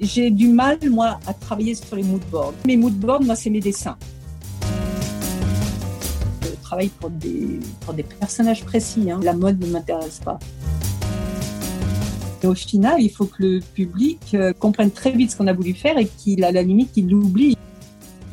j'ai du mal, moi, à travailler sur les moodboards. Mes moodboards, moi, c'est mes dessins. Je travaille pour des, pour des personnages précis. Hein. La mode ne m'intéresse pas. Et au final, il faut que le public euh, comprenne très vite ce qu'on a voulu faire et qu'il, à la limite, qu'il l'oublie.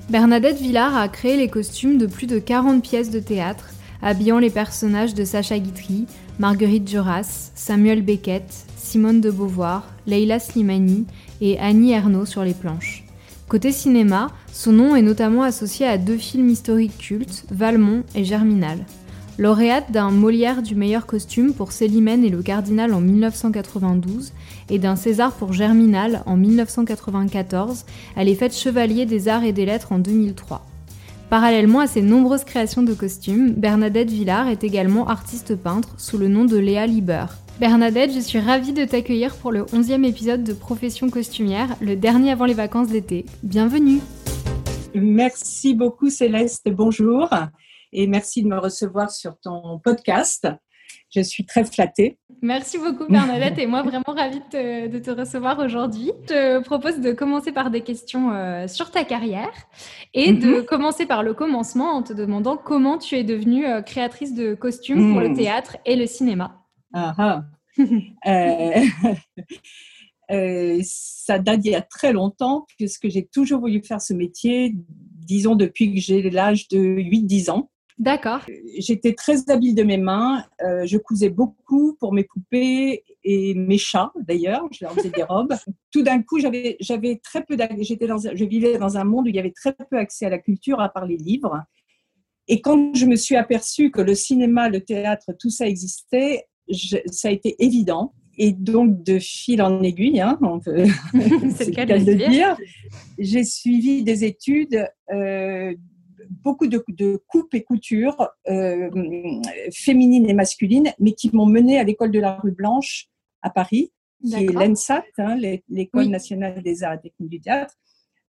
Bernadette Villard a créé les costumes de plus de 40 pièces de théâtre, habillant les personnages de Sacha Guitry, Marguerite Duras, Samuel Beckett, Simone de Beauvoir, Leila Slimani et Annie Ernaux sur les planches. Côté cinéma, son nom est notamment associé à deux films historiques cultes, Valmont et Germinal. Lauréate d'un Molière du meilleur costume pour Célimène et le Cardinal en 1992 et d'un César pour Germinal en 1994, elle est faite chevalier des arts et des lettres en 2003. Parallèlement à ses nombreuses créations de costumes, Bernadette Villard est également artiste peintre sous le nom de Léa Lieber. Bernadette, je suis ravie de t'accueillir pour le 11e épisode de Profession costumière, le dernier avant les vacances d'été. Bienvenue Merci beaucoup Céleste, bonjour et merci de me recevoir sur ton podcast. Je suis très flattée. Merci beaucoup Bernadette et moi vraiment ravie de te, recevoir aujourd'hui. Je te propose de commencer par des questions euh, sur ta carrière et de mhm. commencer par le commencement en te demandant comment tu es devenue euh, créatrice de costumes pour le hmm. théâtre et le cinéma. Ah, ah. Euh, euh, ça date d'il y a très longtemps, puisque j'ai toujours voulu faire ce métier, disons depuis que j'ai l'âge de 8-10 ans. D'accord. Euh, j'étais très habile de mes mains. je cousais beaucoup pour mes poupées et mes chats, d'ailleurs. Je leur faisais des robes. Tout d'un coup, j'avais, j'avais très peu j'étais dans, je vivais dans un monde où il y avait très peu accès à la culture, à part les livres. Et quand je me suis aperçue que le cinéma, le théâtre, tout ça existait, ça a été évident. Et donc, de fil en aiguille, hein, on peut, c'est le cas de, dire, j'ai suivi des études, euh, beaucoup de, de, coupes et coutures euh, féminines et masculines, mais qui m'ont mené à l'école de la rue Blanche à Paris, qui est l'ENSAT, hein, l'école nationale des arts et techniques du théâtre.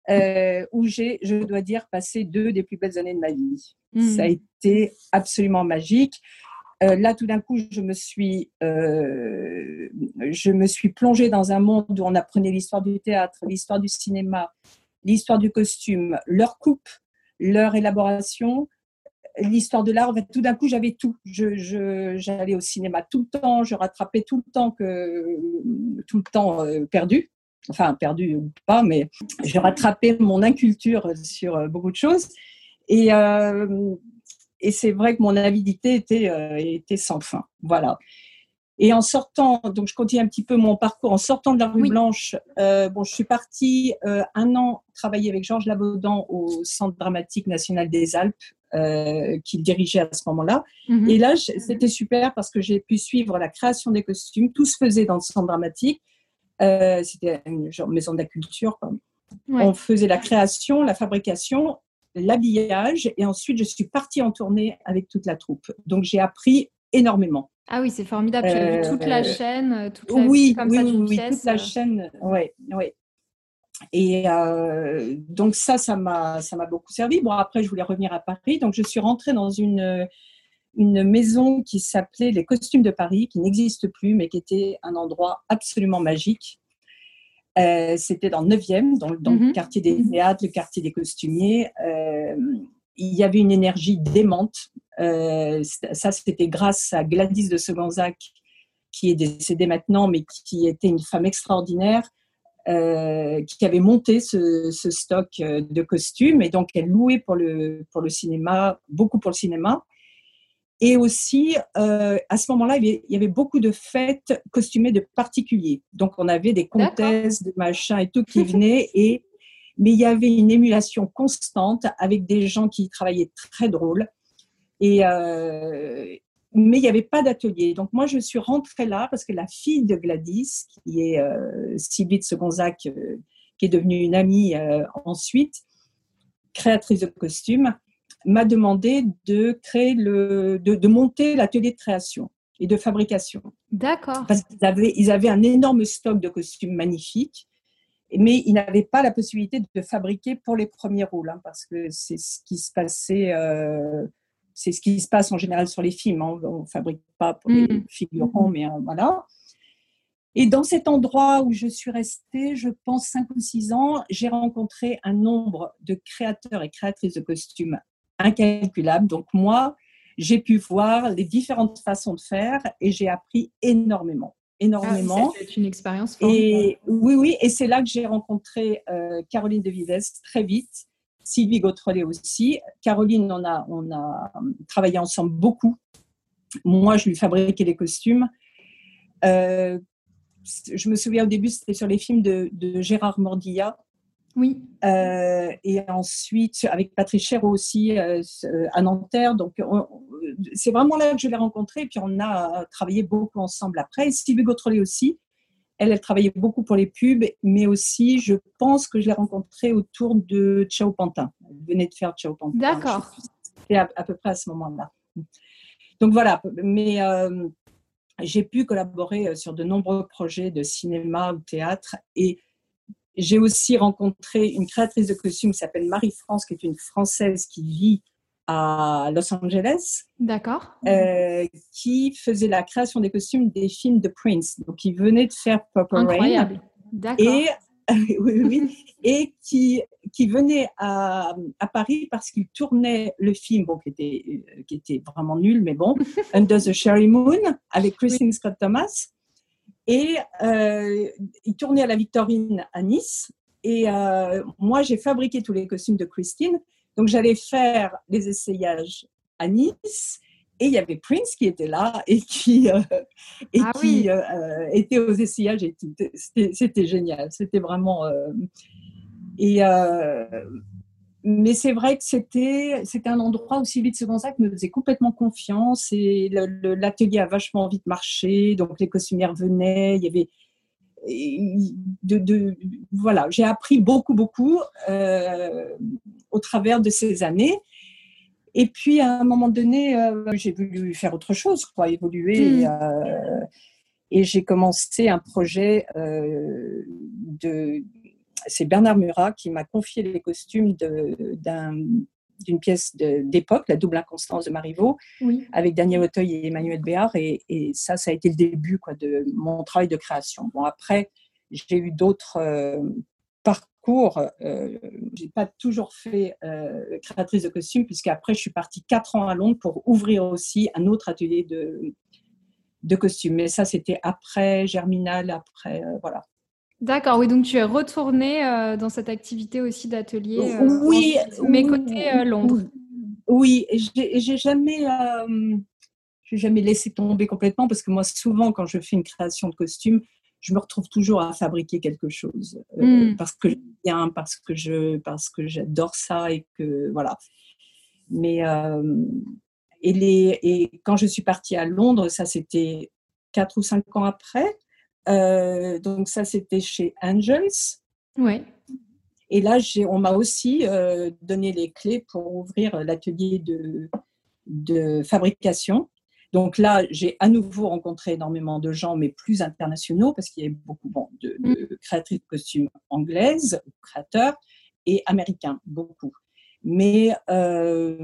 Euh, où j'ai, je dois dire, passé deux des plus belles années de ma vie. Hmm. Ça a été absolument magique. Euh, là, tout d'un coup, je me suis, euh, je suis plongée dans un monde où on apprenait l'histoire du théâtre, l'histoire du cinéma, l'histoire du costume, leur coupe, leur élaboration, l'histoire de l'art. tout d'un coup, j'avais tout. Je, j'allais au cinéma tout le temps, je rattrapais tout le temps que, tout le temps euh, perdu. Enfin, perdu ou pas, mais je rattrapais mon inculture sur beaucoup de choses. Et et c'est vrai que mon avidité était, euh, était sans fin. Voilà. Et en sortant, donc je continue un petit peu mon parcours, en sortant de la rue Blanche, euh, bon, je suis partie euh, un an travailler avec Georges Labaudan au Centre dramatique national des Alpes, qu'il dirigeait à ce moment-là. Mhm. Et là, c'était super parce que j'ai pu suivre la création des costumes. Tout se faisait dans le Centre dramatique. c'était une genre maison de la culture. On faisait la création, la fabrication l'habillage et ensuite je suis partie en tournée avec toute la troupe. Donc j'ai appris énormément. Ah oui, c'est formidable. Tu as vu toute la euh, chaîne, euh, toute la, oui, comme oui, ça, oui, toute la chaîne, oui, oui. Et euh, donc ça, ça m'a, ça m'a beaucoup servi. Bon, après, je voulais revenir à Paris, donc je suis rentrée dans une une maison qui s'appelait les Costumes de Paris, qui n'existe plus, mais qui était un endroit absolument magique. Euh, c'était dans le 9e, dans, le mhm. quartier des théâtres, le quartier des costumiers. Euh, il y avait une énergie démente. Euh, ça, c'était grâce à Gladys de Segonzac, qui est décédée maintenant, mais qui était une femme extraordinaire, qui avait monté ce, ce, stock de costumes. Et donc, elle louait pour le, pour le cinéma, beaucoup pour le cinéma. Et aussi, euh, à ce moment-là, il y avait beaucoup de fêtes costumées de particuliers. Donc, on avait des comtesses, des machins et tout qui venaient. Et, mais il y avait une émulation constante avec des gens qui travaillaient très drôles. Et, euh, mais il n'y avait pas d'atelier. Donc, moi, je suis rentrée là parce que la fille de Gladys, qui est euh, Sylvie de Segonzac, euh, qui est devenue une amie ensuite, créatrice de costumes, m'a demandé de créer le, de, monter l'atelier de création et de fabrication. D'accord. Parce qu'ils avaient, ils avaient un énorme stock de costumes magnifiques, mais ils n'avaient pas la possibilité de fabriquer pour les premiers rôles, hein, parce que c'est ce qui se passait, euh, c'est ce qui se passe en général sur les films. Hein. On ne fabrique pas pour les mm. figurants, mais euh, voilà. Et dans cet endroit où je suis restée, je pense cinq ou six ans, j'ai rencontré un nombre de créateurs et créatrices de costumes incalculable. Donc moi, j'ai pu voir les différentes façons de faire et j'ai appris énormément, énormément. Ah, c'est une expérience Et oui, oui, et c'est là que j'ai rencontré euh, Caroline de Vives très vite, Sylvie Gautrelet aussi. Caroline, on a, on a travaillé ensemble beaucoup. Moi, je lui fabriquais les costumes. Euh, je me souviens au début, c'était sur les films de, de Gérard Mordilla. Oui. Euh, et ensuite, avec Patrice Chéreau aussi euh, à Nanterre. Donc, c'est vraiment là que je l'ai rencontré. Et puis, on a travaillé beaucoup ensemble après. Sylvie Gautrelet aussi. Elle, elle travaillait beaucoup pour les pubs, mais aussi, je pense que je l'ai rencontrée autour de Ciao Pantin. Elle venait de faire Ciao Pantin. D'accord. C'était à, peu près à ce moment-là. Donc voilà, mais euh, j'ai pu collaborer sur de nombreux projets de cinéma ou théâtre et j'ai aussi rencontré une créatrice de costumes qui s'appelle Marie-France, qui est une Française qui vit à Los Angeles. D'accord. Euh, qui faisait la création des costumes des films de Prince. Donc, il venait de faire Purple Incroyable. D'accord. Et, oui, oui, et qui, qui venait à, à Paris parce qu'il tournait le film, bon, qui était, qui était vraiment nul, mais bon, Under the Cherry Moon, avec Christine Scott Thomas. Et euh, il tournait à la Victorine à Nice. Et euh, moi, j'ai fabriqué tous les costumes de Christine. Donc, j'allais faire les essayages à Nice. Et il y avait Prince qui était là et qui, euh, et Ah qui oui. euh, était aux essayages et tout. C'était génial. C'était vraiment. euh, et, mais c'est vrai que c'était c'était un endroit où Sylvie de Segonzac me faisait complètement confiance et l'atelier a vachement vite marché. Donc les costumières venaient. Il y avait. De, de- voilà, j'ai appris beaucoup, beaucoup euh, au travers de ces années. Et puis, à un moment donné, euh, j'ai voulu faire autre chose, quoi, évoluer. Mm. Et, euh, et j'ai commencé un projet de. C'est Bernard Murat qui m'a confié les costumes d'une pièce d'époque, La double inconstance de Marivaux, Oui. avec Daniel Auteuil et Emmanuel Béard. Et, et ça, ça a été le début quoi, de mon travail de création. Bon, après, j'ai eu d'autres euh, parcours. Euh, j'ai pas toujours fait euh, créatrice de costumes, puisqu'après, je suis partie quatre ans à Londres pour ouvrir aussi un autre atelier de, de costumes. Mais ça, c'était après Germinal, après, voilà. D'accord, oui, donc tu es retournée euh, dans cette activité aussi d'atelier. euh, oui, mais oui, côté euh, Londres. Oui, j'ai jamais, j'ai jamais laissé tomber complètement parce que moi, souvent, quand je fais une création de costume, je me retrouve toujours à fabriquer quelque chose euh, Mm. parce que j'aime bien, parce que je, parce que j'adore ça et que voilà. Mais et les et quand je suis partie à Londres, ça c'était quatre ou cinq ans après. Euh, donc ça c'était chez Angels. Oui. Et là, on m'a aussi euh, donné les clés pour ouvrir l'atelier de, de fabrication. Donc là, j'ai à nouveau rencontré énormément de gens, mais plus internationaux, parce qu'il y avait beaucoup bon, de, de créatrices de costumes anglaises, créateurs, et américains, beaucoup. Mais euh,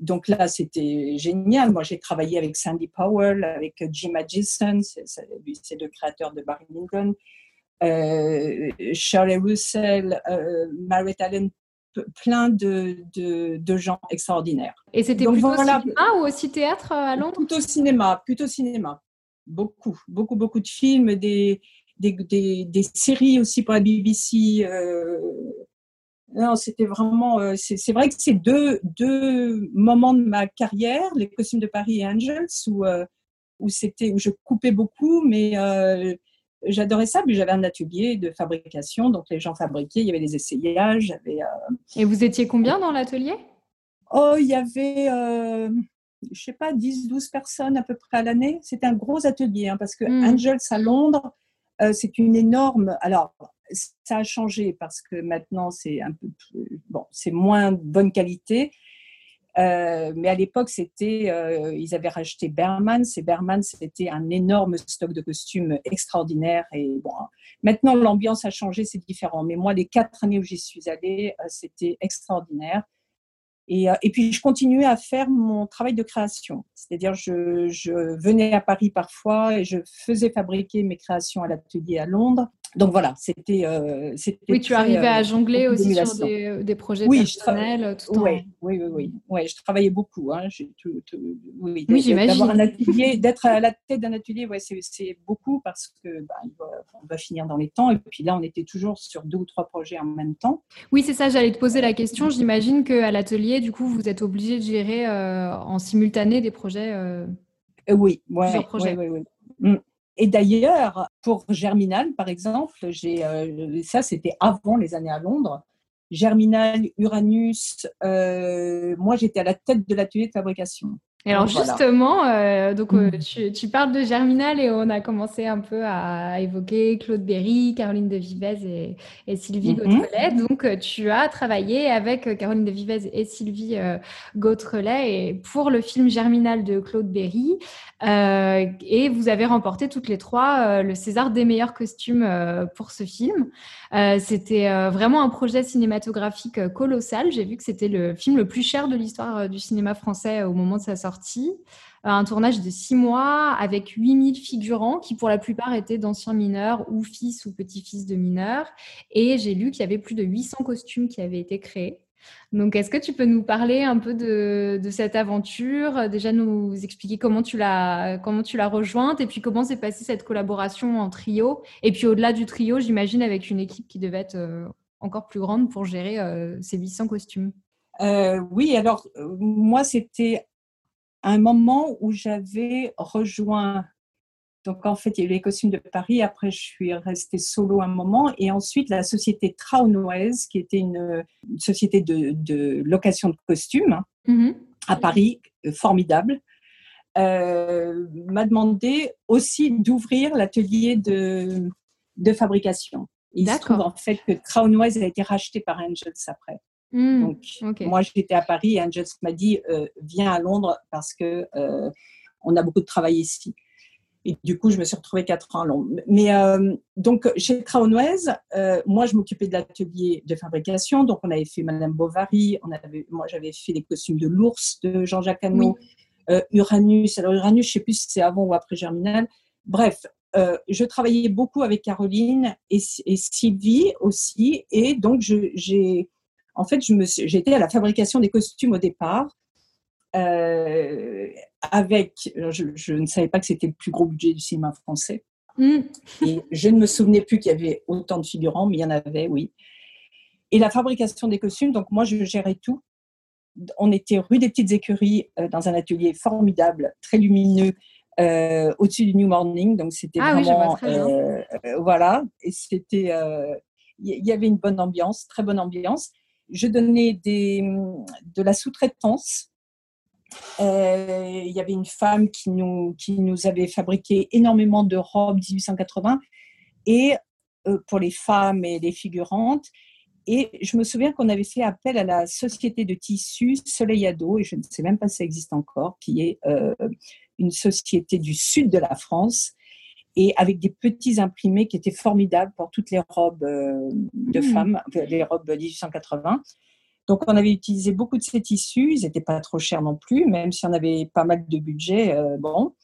donc là, c'était génial. Moi, j'ai travaillé avec Sandy Powell, avec Jim Adjison, c'est le créateur de Barry Lyndon, euh, Shirley Russell, euh, Margaret Allen, plein de, de, de gens extraordinaires. Et c'était plutôt voilà. cinéma ou aussi théâtre euh, à Londres? Plutôt cinéma, plutôt cinéma. Beaucoup, beaucoup, beaucoup de films, des, des, des, des séries aussi pour la BBC. euh, non, c'était vraiment. euh, c'est vrai que c'est deux, deux moments de ma carrière, les costumes de Paris et Angels, où, euh, où, où je coupais beaucoup, mais euh, j'adorais ça. Puis j'avais un atelier de fabrication, donc les gens fabriquaient, il y avait des essayages. Et vous étiez combien dans l'atelier? Oh, il y avait, je sais pas, 10, 12 personnes à peu près à l'année. C'était un gros atelier, hein, parce que Mm. Angels à Londres, c'est une énorme. Alors, ça a changé parce que maintenant, c'est un peu. Bon, c'est moins bonne qualité. Euh, mais à l'époque, c'était, euh, ils avaient racheté Berman. Et Berman, c'était un énorme stock de costumes extraordinaire. Et bon, maintenant, l'ambiance a changé, c'est différent. Mais moi, les quatre années où j'y suis allée, euh, c'était extraordinaire. Et, et, puis, je continuais à faire mon travail de création. C'est-à-dire, je, je, venais à Paris parfois et je faisais fabriquer mes créations à l'atelier à Londres donc voilà, c'était. Euh, oui, tu arrivais à euh, jongler aussi sur des, des projets oui, personnels tout oui, oui, oui, oui, je travaillais beaucoup. Hein. Tout, oui, j'imagine. un atelier, d'être à la tête d'un atelier, ouais, c'est beaucoup parce que bah, on va finir dans les temps. Et puis là, on était toujours sur deux ou trois projets en même temps. Oui, c'est ça. J'allais te poser la question. J'imagine qu'à l'atelier, du coup, vous êtes obligé de gérer euh, en simultané des projets. oui, ouais, projets. oui, oui, oui. Et d'ailleurs, pour Germinal, par exemple, j'ai, euh, ça c'était avant les années à Londres. Germinal, Uranus, euh, moi j'étais à la tête de l'atelier de fabrication. Et alors justement, euh, donc mmh. tu, parles de Germinal et on a commencé un peu à évoquer Claude Berry, Caroline de Vivez et, Sylvie mmh. Donc tu as travaillé avec Caroline de Vivez et Sylvie euh, et pour le film Germinal de Claude Berry. Euh, et vous avez remporté toutes les trois euh, le César des meilleurs costumes euh, pour ce film. c'était vraiment un projet cinématographique colossal. J'ai vu que c'était le film le plus cher de l'histoire du cinéma français au moment de sa sortie. Un tournage de six mois avec 8000 figurants qui pour la plupart étaient d'anciens mineurs ou fils ou petits-fils de mineurs. Et j'ai lu qu'il y avait plus de 800 costumes qui avaient été créés. Donc, est-ce que tu peux nous parler un peu de, cette aventure Déjà, nous expliquer comment tu l'as comment tu l'as rejointe et puis comment s'est passée cette collaboration en trio? Et puis, au-delà du trio, j'imagine avec une équipe qui devait être euh, encore plus grande pour gérer euh, ces 800 costumes. Euh, oui, alors moi, c'était un moment où j'avais rejoint donc en fait, il y a eu les costumes de Paris. Après, je suis restée solo un moment. Et ensuite, la société Traunoise, qui était une, société de, location de costumes mm-hmm. à Paris, euh, formidable, euh, m'a demandé aussi d'ouvrir l'atelier de, de fabrication. Il se trouve en fait que Traunoise a été racheté par Angels après. Mm, Donc, moi, j'étais à Paris et Angels m'a dit euh, Viens à Londres parce que on a beaucoup de travail ici. Et du coup, je me suis retrouvée quatre ans long. Mais euh, donc, chez Traunwez, euh, moi, je m'occupais de l'atelier de fabrication. Donc, on avait fait Madame Bovary. On avait, moi, j'avais fait les costumes de l'ours de Jean-Jacques Hano. Euh, Uranus. Alors, Uranus, je ne sais plus si c'est avant ou après Germinal. Bref, euh, je travaillais beaucoup avec Caroline et, et Sylvie aussi. Et donc, j'ai, en fait, j'étais à la fabrication des costumes au départ. Euh, avec, je, ne savais pas que c'était le plus gros budget du cinéma français. Mm. Et je ne me souvenais plus qu'il y avait autant de figurants, mais il y en avait, oui. Et la fabrication des costumes, donc moi, je gérais tout. On était rue des Petites Écuries, euh, dans un atelier formidable, très lumineux, euh, au-dessus du New Morning. Donc c'était ah vraiment, voilà. Et c'était, il y avait une bonne ambiance, très bonne ambiance. Je donnais de la sous-traitance euh, il y avait une femme qui nous, avait fabriqué énormément de robes 1880 et euh, pour les femmes et les figurantes. Et je me souviens qu'on avait fait appel à la société de tissus Soleil et je ne sais même pas si ça existe encore, qui est euh, une société du sud de la France, et avec des petits imprimés qui étaient formidables pour toutes les robes de mmh. femmes, les robes 1880. Donc, on avait utilisé beaucoup de ces tissus. Ils n'étaient pas trop chers non plus, même si on avait pas mal de budget. Euh, bon.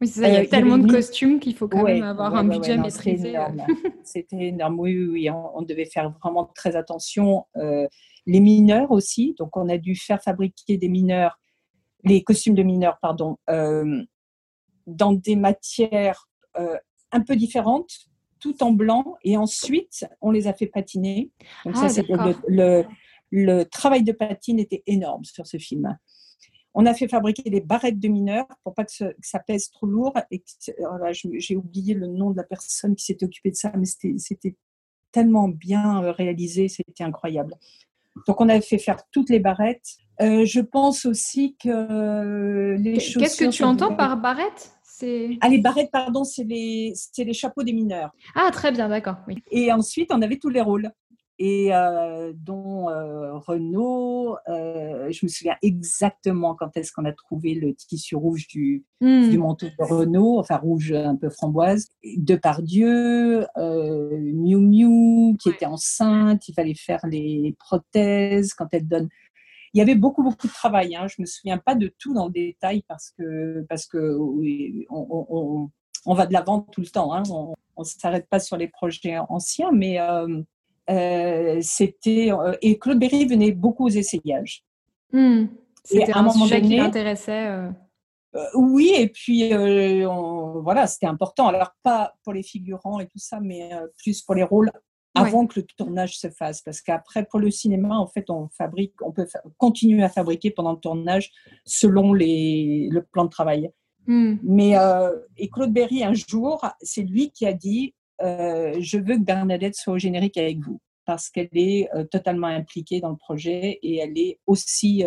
Oui, ça, il y a euh, tellement de costumes qu'il faut quand même avoir un budget maîtrisé. C'était énorme. Oui, oui, On, devait faire vraiment très attention. Euh, les mineurs aussi. Donc, on a dû faire fabriquer des mineurs, les costumes de mineurs, pardon, dans des matières un peu différentes, tout en blanc. Et ensuite, on les a fait patiner. Donc, ça, ah, le le travail de patine était énorme sur ce film. On a fait fabriquer des barrettes de mineurs pour pas que, ça pèse trop lourd. Et j'ai oublié le nom de la personne qui s'était occupée de ça, mais c'était tellement bien euh, réalisé, c'était incroyable. Donc on a fait faire toutes les barrettes. Euh, je pense aussi que les chaussures. Qu'est-ce que tu entends par barrette ah, les barrettes, pardon, c'est les, les chapeaux des mineurs. Ah, très bien, d'accord. Oui. Et ensuite, on avait tous les rôles et euh, dont euh, Renault, euh, je me souviens exactement quand est-ce qu'on a trouvé le tissu rouge du, hmm. du manteau de Renault, enfin rouge un peu framboise, Depardieu, Miu Miu qui était enceinte, il fallait faire les prothèses quand elle donne. Il y avait beaucoup, beaucoup de travail. Hein. Je me souviens pas de tout dans le détail parce que, parce que on, on, va de l'avant tout le temps. Hein. On ne s'arrête pas sur les projets anciens, mais euh, euh, c'était. Euh, et Claude Berry venait beaucoup aux essayages. Hmm. C'était un, sujet qui l'intéressait. oui, et puis voilà, c'était important. Alors, pas pour les figurants et tout ça, mais plus pour les rôles avant que le tournage se fasse. Parce qu'après, pour le cinéma, en fait, on fabrique, on peut continuer à fabriquer pendant le tournage selon les, le plan de travail. Hmm. Mais euh, et Claude Berry, un jour, c'est lui qui a dit euh, Je veux que Bernadette soit au générique avec vous, parce qu'elle est euh, totalement impliquée dans le projet et elle est aussi.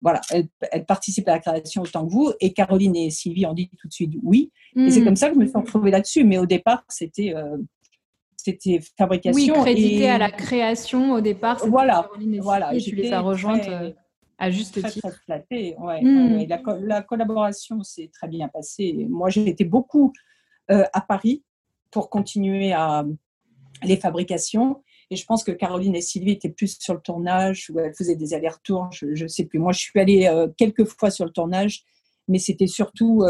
voilà, elle, participe à la création autant que vous. Et Caroline et Sylvie ont dit tout de suite oui. Et c'est hmm. comme ça que je me suis retrouvée là-dessus. Mais au départ, c'était c'était fabrication. Oui, crédité à la création au départ. Voilà, voilà. Et tu les as rejointes euh, à juste très, titre. Très flattée, ouais, hmm. La, collaboration s'est très bien passée. Moi, été beaucoup euh, à Paris pour continuer à les fabrications. Et je pense que Caroline et Sylvie étaient plus sur le tournage, où elles faisaient des allers-retours, je ne sais plus. Moi, je suis allée euh, quelques fois sur le tournage, mais c'était surtout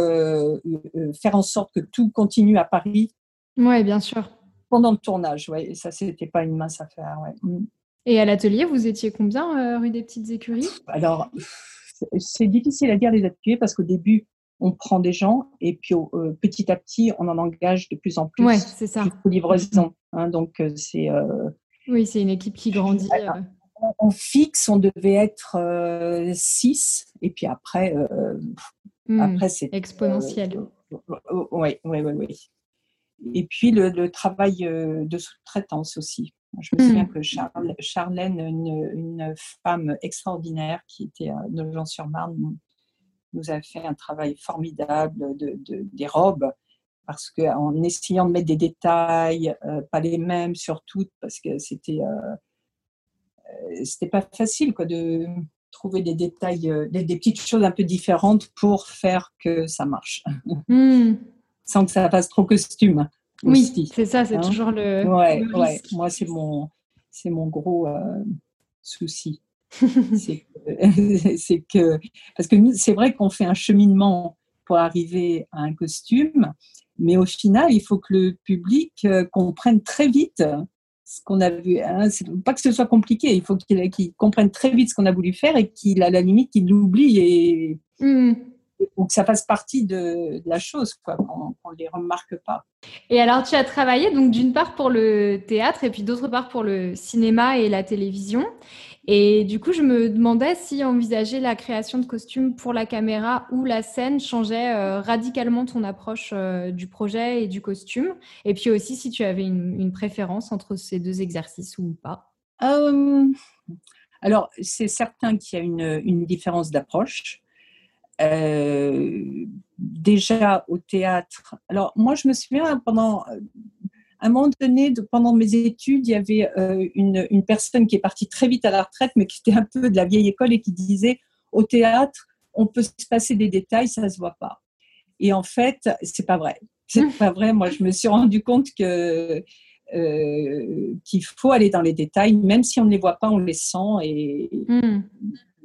faire en sorte que tout continue à Paris. Oui, bien sûr pendant le tournage, ouais. Et ça, c'était pas une mince affaire, ouais. Mm. Et à l'atelier, vous étiez combien euh, rue des Petites Écuries? Alors, c'est difficile à dire les ateliers parce qu'au début, on prend des gens et puis euh, petit à petit, on en engage de plus en plus. Ouais, c'est ça. livraison. Hein, donc, euh, c'est. oui, c'est une équipe qui grandit. En fixe, on devait être 6 et puis après, hmm, après c'est exponentiel. Oui, oui, oui, oui. Et puis le, travail euh, de sous-traitance aussi. Je me souviens hmm. que Charlène, une, femme extraordinaire qui était à Nogent-sur-Marne, nous a fait un travail formidable de, des robes parce qu'en essayant de mettre des détails, euh, pas les mêmes sur toutes, parce que c'était euh, c'était pas facile quoi, de trouver des détails, des, petites choses un peu différentes pour faire que ça marche. Hmm sans que ça fasse trop costume. Oui, c'est ça, c'est hein. toujours le. Ouais, ouais. Moi, c'est mon, c'est mon gros euh, souci. c'est que, parce que c'est vrai qu'on fait un cheminement pour arriver à un costume, mais au final, il faut que le public euh, comprenne très vite ce qu'on a vu. Hein. Pas que ce soit compliqué, il faut qu'il comprenne très vite ce qu'on a voulu faire et qu'il, à la limite, qu'il l'oublie et. Mmh ou que ça fasse partie de, la chose, quoi, qu'on ne les remarque pas. Et alors, tu as travaillé donc d'une part pour le théâtre et puis d'autre part pour le cinéma et la télévision. Et du coup, je me demandais si envisager la création de costumes pour la caméra ou la scène changeait euh, radicalement ton approche euh, du projet et du costume. Et puis aussi si tu avais une, préférence entre ces deux exercices ou pas. Euh, alors, c'est certain qu'il y a une, une différence d'approche. Euh, déjà au théâtre. Alors moi, je me souviens pendant un moment donné, pendant mes études, il y avait euh, une, personne qui est partie très vite à la retraite, mais qui était un peu de la vieille école et qui disait au théâtre, on peut se passer des détails, ça se voit pas. Et en fait, c'est pas vrai. C'est pas vrai. Moi, je me suis rendu compte que euh, qu'il faut aller dans les détails, même si on ne les voit pas, on les sent et, hmm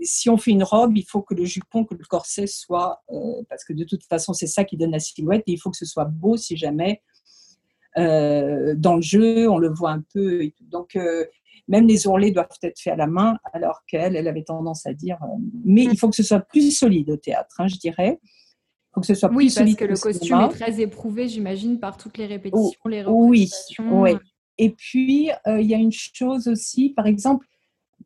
si on fait une robe, il faut que le jupon, que le corset soit, euh, parce que de toute façon, c'est ça qui donne la silhouette, et il faut que ce soit beau si jamais euh, dans le jeu, on le voit un peu. Donc, euh, même les ourlets doivent être faits à la main, alors qu'elle, elle avait tendance à dire, mais il faut que ce soit plus solide au théâtre, hein, je dirais. Il faut que ce soit oui, plus solide. parce que le costume est très éprouvé, j'imagine, par toutes les répétitions, les représentations. Oui, oui. Et puis, il y a une chose aussi, par exemple,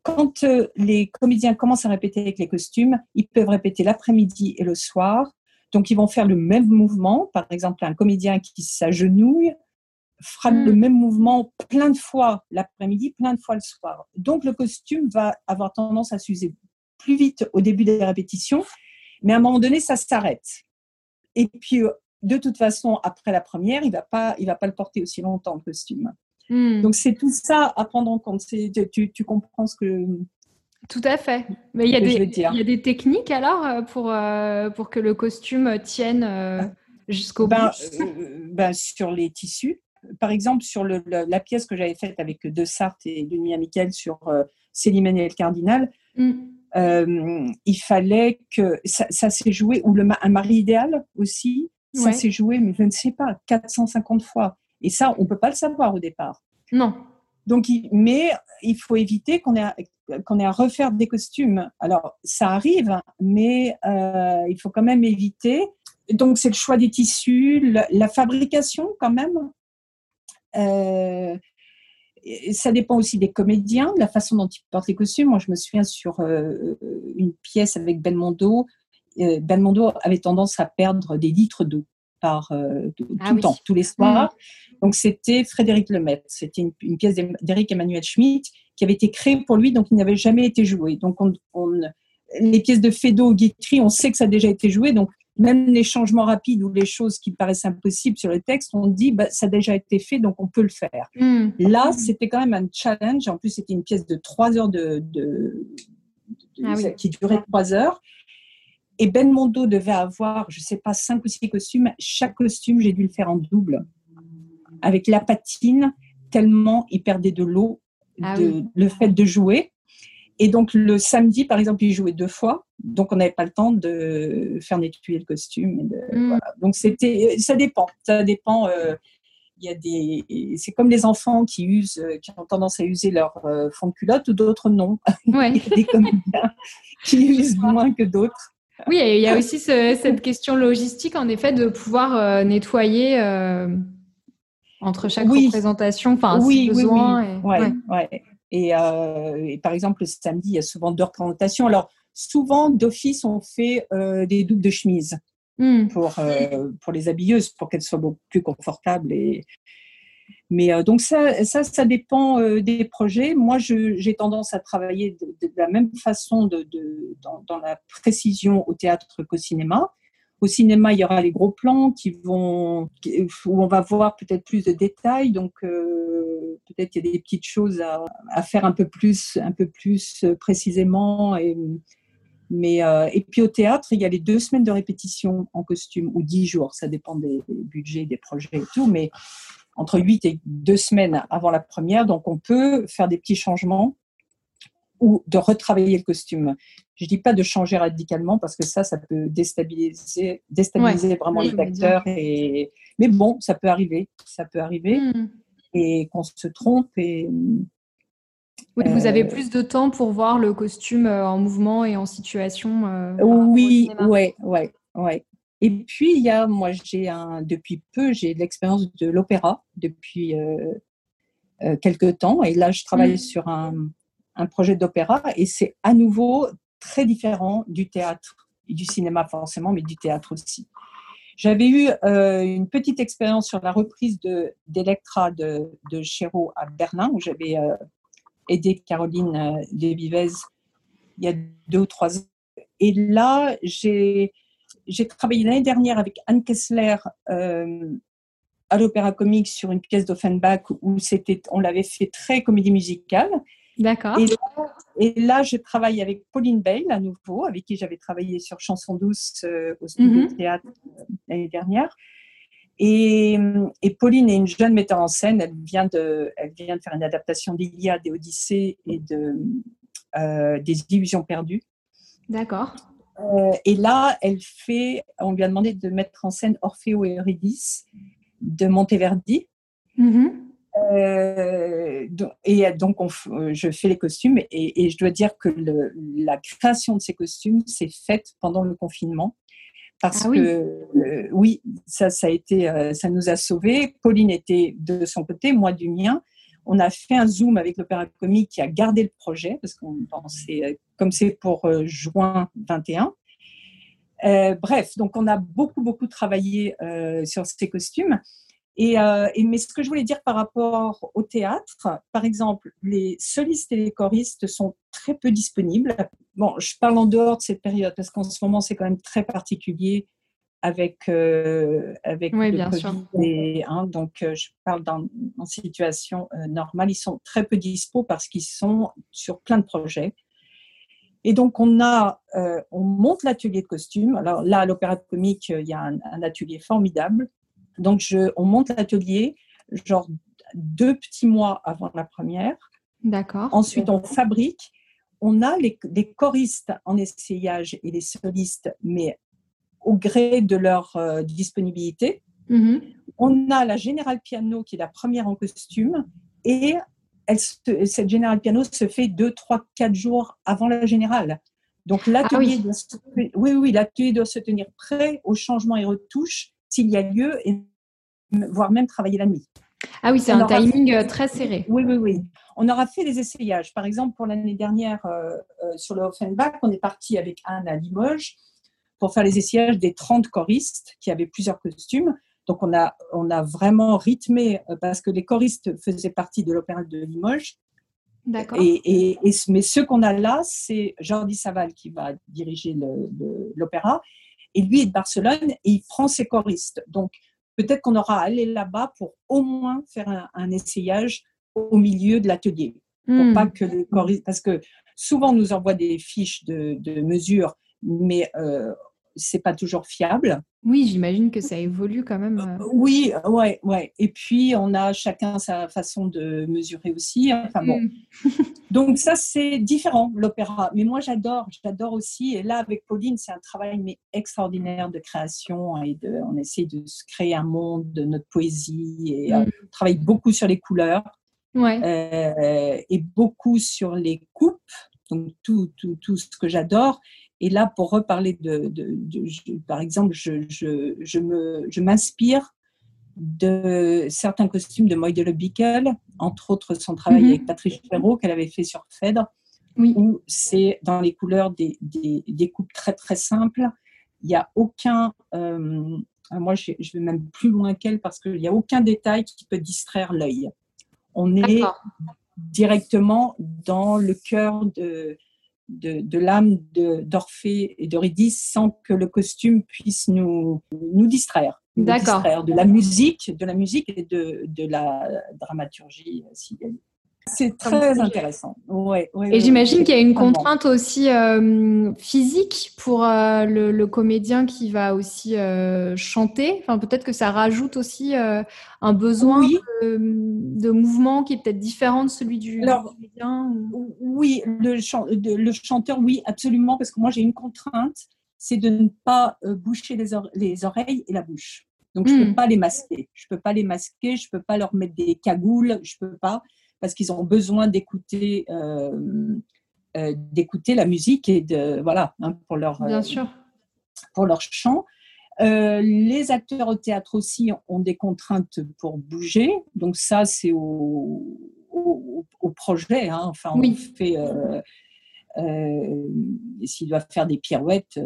quand euh, les comédiens commencent à répéter avec les costumes, ils peuvent répéter l'après-midi et le soir. Donc, ils vont faire le même mouvement. Par exemple, un comédien qui s'agenouille fera le mm. même mouvement plein de fois l'après-midi, plein de fois le soir. Donc, le costume va avoir tendance à s'user plus vite au début des répétitions, mais à un moment donné, ça s'arrête. Et puis, euh, de toute façon, après la première, il ne va, pas, il va pas le porter aussi longtemps, le costume. Hmm. Donc c'est tout ça à prendre en compte. Tu, tu, comprends ce que... Tout à fait. Mais il y, a des, il y a des techniques alors euh, pour, euh, pour que le costume tienne euh, jusqu'au ben, bout? ben, Sur les tissus. Par exemple, sur le, la, pièce que j'avais faite avec De Sarthe et Denis Amical sur Célimène et le Cardinal, hmm. il fallait que ça, s'est joué, ou le, un mari idéal aussi, ça s'est joué, mais je ne sais pas, 450 fois. Et ça, on ne peut pas le savoir au départ. Non. Donc, mais il faut éviter qu'on ait, qu'on ait à refaire des costumes. Alors, ça arrive, mais euh, il faut quand même éviter. Donc, c'est le choix des tissus, la, fabrication quand même. Euh, ça dépend aussi des comédiens, de la façon dont ils portent les costumes. Moi, je me souviens sur euh, une pièce avec Ben Mondo. ben Mondo avait tendance à perdre des litres d'eau par tout ah le temps, tous les soirs. Mmh. Donc, c'était Frédéric Lemaitre. C'était une, pièce d'Éric Emmanuel Schmitt qui avait été créée pour lui, donc il n'avait jamais été joué. Donc, on, les pièces de Fédo, Guitry, on sait que ça a déjà été joué. Donc, même les changements rapides ou les choses qui paraissent impossibles sur le texte, on dit bah, ça a déjà été fait, donc on peut le faire. Hmm. Là, c'était quand même un challenge. En plus, c'était une pièce de trois heures de, ah qui durait trois heures. Et Ben Mondo devait avoir, je ne sais pas, cinq ou six costumes. Chaque costume, j'ai dû le faire en double avec la patine, tellement il perdait de l'eau, ah le fait de jouer. Et donc le samedi, par exemple, il jouait deux fois, donc on n'avait pas le temps de faire nettoyer le costume. Hmm. Donc c'était, ça dépend, ça dépend. Euh, il y a des, c'est comme les enfants qui usent, qui ont tendance à user leur euh, fond de culotte ou d'autres non. Ouais. il y a des comédiens qui usent moins que d'autres. Oui, il y a aussi cette question logistique, en effet, de pouvoir euh, nettoyer entre chaque représentation, enfin, oui, besoin. Oui, et, euh, et, par exemple, le samedi, il y a souvent deux représentations. Alors, souvent, d'office, on fait euh, des doubles de chemise hmm. pour, euh, pour les habilleuses, pour qu'elles soient beaucoup plus confortables. Et... Mais donc, ça, ça, ça dépend des projets. Moi, j'ai tendance à travailler de, la même façon de, dans, dans, la précision au théâtre qu'au cinéma. Au cinéma, il y aura les gros plans qui vont, où on va voir peut-être plus de détails. Donc, euh, peut-être il y a des petites choses à, faire un peu plus, un peu plus précisément. Et, mais, euh, et puis au théâtre, il y a les deux semaines de répétition en costume ou dix jours. Ça dépend des, budgets, des projets et tout. Mais entre huit et deux semaines avant la première. Donc, on peut faire des petits changements ou de retravailler le costume. Je dis pas de changer radicalement parce que ça, ça peut déstabiliser, déstabiliser vraiment les acteurs. Et... Mais bon, ça peut arriver, ça peut arriver hmm. et qu'on se trompe. Et... Oui, vous avez euh, plus de temps pour voir le costume euh, en mouvement et en situation. Euh, oui, ouais, ouais, ouais. Et puis il y a, moi, j'ai un, depuis peu, j'ai l'expérience de l'opéra depuis quelques temps, et là, je travaille hmm. sur un, un projet d'opéra, et c'est à nouveau très différent du théâtre et du cinéma forcément, mais du théâtre aussi. J'avais eu euh, une petite expérience sur la reprise de d'Electra de, de Chéreau à Berlin, où j'avais euh, aidé Caroline euh, Desvivez il y a deux ou trois ans. Et là, j'ai travaillé l'année dernière avec Anne Kessler à l'Opéra Comique sur une pièce d'Offenbach où c'était, on l'avait fait très comédie musicale. D'accord. Et, là, je travaille avec Pauline Bale à nouveau, avec qui j'avais travaillé sur Chanson douce euh, au studio mhm. théâtre euh, l'année dernière. Et, Pauline est une jeune metteur en scène. Elle vient de, elle vient de faire une adaptation d'Iliade, et de, euh, des Illusions perdues. D'accord. Et là, elle fait, on lui a demandé de mettre en scène Orfeo et Eurydice de Monteverdi. Mhm. Euh, et donc, euh, je fais les costumes et, je dois dire que la création de ces costumes s'est faite pendant le confinement. Parce ah que euh, oui, ça, ça a été, ça nous a sauvés. Pauline était de son côté, moi du mien. On a fait un zoom avec l'Opéra Comique qui a gardé le projet parce qu'on pensait, comme c'est pour juin 21. bref, donc on a beaucoup beaucoup travaillé sur ces costumes. Euh, et, mais ce que je voulais dire par rapport au théâtre, par exemple, les solistes et les choristes sont très peu disponibles. Bon, je parle en dehors de cette période parce qu'en ce moment, c'est quand même très particulier avec, euh, avec oui, le bien Covid. Et, hein, donc, euh, je parle dans, en situation normale. Ils sont très peu dispo parce qu'ils sont sur plein de projets. Et donc, on, a, on monte l'atelier de costumes. Alors là, à l'Opéra Comique, il y a un atelier formidable donc, je, on monte l'atelier, genre deux petits mois avant la première. D'accord. Ensuite, on fabrique. on a les, choristes en essayage et les solistes, mais au gré de leur euh, disponibilité. Mm-hmm. On a la générale piano qui est la première en costume et elle, cette générale piano se fait deux, trois, quatre jours avant la générale. Donc l'atelier ah oui. oui, oui, l'atelier doit se tenir prêt aux changements et retouches s'il y a lieu, et voire même travailler la nuit. Ah oui, c'est un timing euh, très serré. Oui, oui, oui. On aura fait des essayages. Par exemple, pour l'année dernière, euh, euh, sur le Offenbach, on est parti avec Anne à Limoges pour faire les essayages des 30 choristes qui avaient plusieurs costumes. Donc, on a, on a vraiment rythmé, parce que les choristes faisaient partie de l'Opéra de Limoges. D'accord. Et, et, mais ce qu'on a là, c'est Jordi Saval qui va diriger l'opéra. Et lui est de Barcelone et il prend ses choristes. Donc, peut-être qu'on aura à aller là-bas pour au moins faire un, essayage au milieu de l'atelier. Hmm. pas que les choristes, parce que souvent on nous envoie des fiches de, de mesures, mais euh, c'est pas toujours fiable. Oui, j'imagine que ça évolue quand même. Euh. Oui, ouais, ouais. Et puis on a chacun sa façon de mesurer aussi. Enfin bon. Hmm. Donc ça c'est différent l'opéra. Mais moi j'adore, j'adore aussi. Et là avec Pauline c'est un travail mais extraordinaire de création et de, on essaie de se créer un monde de notre poésie et euh, hmm. on travaille beaucoup sur les couleurs. Ouais. Euh, et beaucoup sur les coupes, donc tout, tout, tout ce que j'adore. Et là, pour reparler de, par exemple, je, je, je me, je m'inspire de certains costumes de Moïse Le Bickel, entre autres son travail mhm. avec Patrice Perrault qu'elle avait fait sur Phèdre, oui. où c'est dans les couleurs des, des, des, coupes très très simples. Il n'y a aucun, euh, moi je, je, vais même plus loin qu'elle parce qu'il n'y a aucun détail qui peut distraire l'œil. On est directement dans le cœur de, de, l'âme d'Orphée et d'Eurydice sans que le costume puisse nous, nous distraire. D'accord. De la musique, de la musique et de, de la dramaturgie, s'il y a c'est très intéressant. Ouais, et j'imagine qu'il y a une contrainte aussi euh, physique pour euh, le, comédien qui va aussi euh, chanter. Enfin, peut-être que ça rajoute aussi un besoin de, mouvement qui est peut-être différent de celui du, comédien. Oui, le, le, chanteur, oui, absolument, parce que moi j'ai une contrainte, c'est de ne pas boucher les, les, oreilles et la bouche. Donc je ne peux hmm. pas les masquer. Je peux pas les masquer. Je peux pas leur mettre des cagoules. Je peux pas parce qu'ils ont besoin d'écouter euh, euh, d'écouter la musique et de voilà hein, pour leur Bien sûr. pour leur chant. Euh, les acteurs au théâtre aussi ont des contraintes pour bouger, donc ça c'est au, au, projet. Hein. Enfin, on fait. S'ils doivent faire des pirouettes,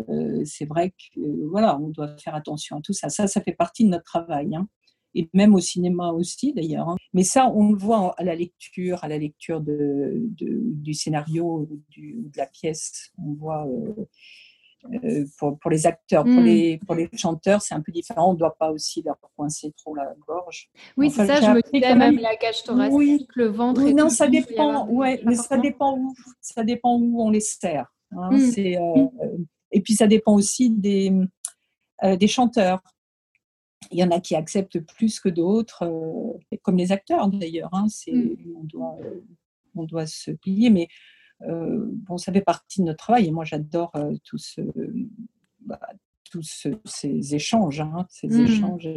c'est vrai que voilà, on doit faire attention à tout ça. Ça, ça fait partie de notre travail. Hein et même au cinéma aussi d'ailleurs. Hein. Mais ça, on le voit à la lecture, à la lecture de, du scénario ou de la pièce. On voit euh, euh, pour, pour, les acteurs, pour, hmm. les, pour les chanteurs, c'est un peu différent. On ne doit pas aussi leur coincer trop la gorge. Oui, c'est ça, je me disais même la cage thoracique, oui. le ventre. Oui, non, ça dépend. Ouais, mais ça dépend où. Ça dépend où on les sert. Hein. Hmm. Euh, et puis ça dépend aussi des, des chanteurs il y en a qui acceptent plus que d'autres, euh, comme les acteurs d'ailleurs. Hein, mm. on, doit, euh, on doit se plier, mais euh, bon, ça fait partie de notre travail. Et moi, j'adore tous, bah, ces échanges, hein, ces mm. échanges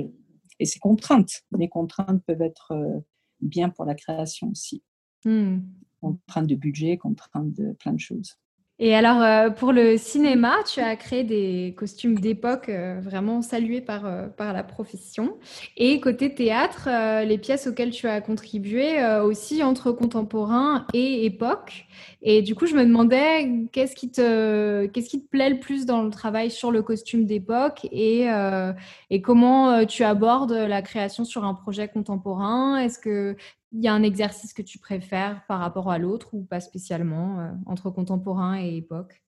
et ces contraintes. Les contraintes peuvent être bien pour la création aussi. Mm. Contraintes de budget, contraintes de plein de choses. Et alors, euh, pour le cinéma, tu as créé des costumes d'époque euh, vraiment salués par, euh, par la profession. Et côté théâtre, les pièces auxquelles tu as contribué aussi entre contemporain et époque. Et du coup, je me demandais qu'est-ce qui te, qu'est-ce qui te plaît le plus dans le travail sur le costume d'époque et, et comment tu abordes la création sur un projet contemporain? Est-ce que il y a un exercice que tu préfères par rapport à l'autre ou pas spécialement euh, entre contemporain et époque?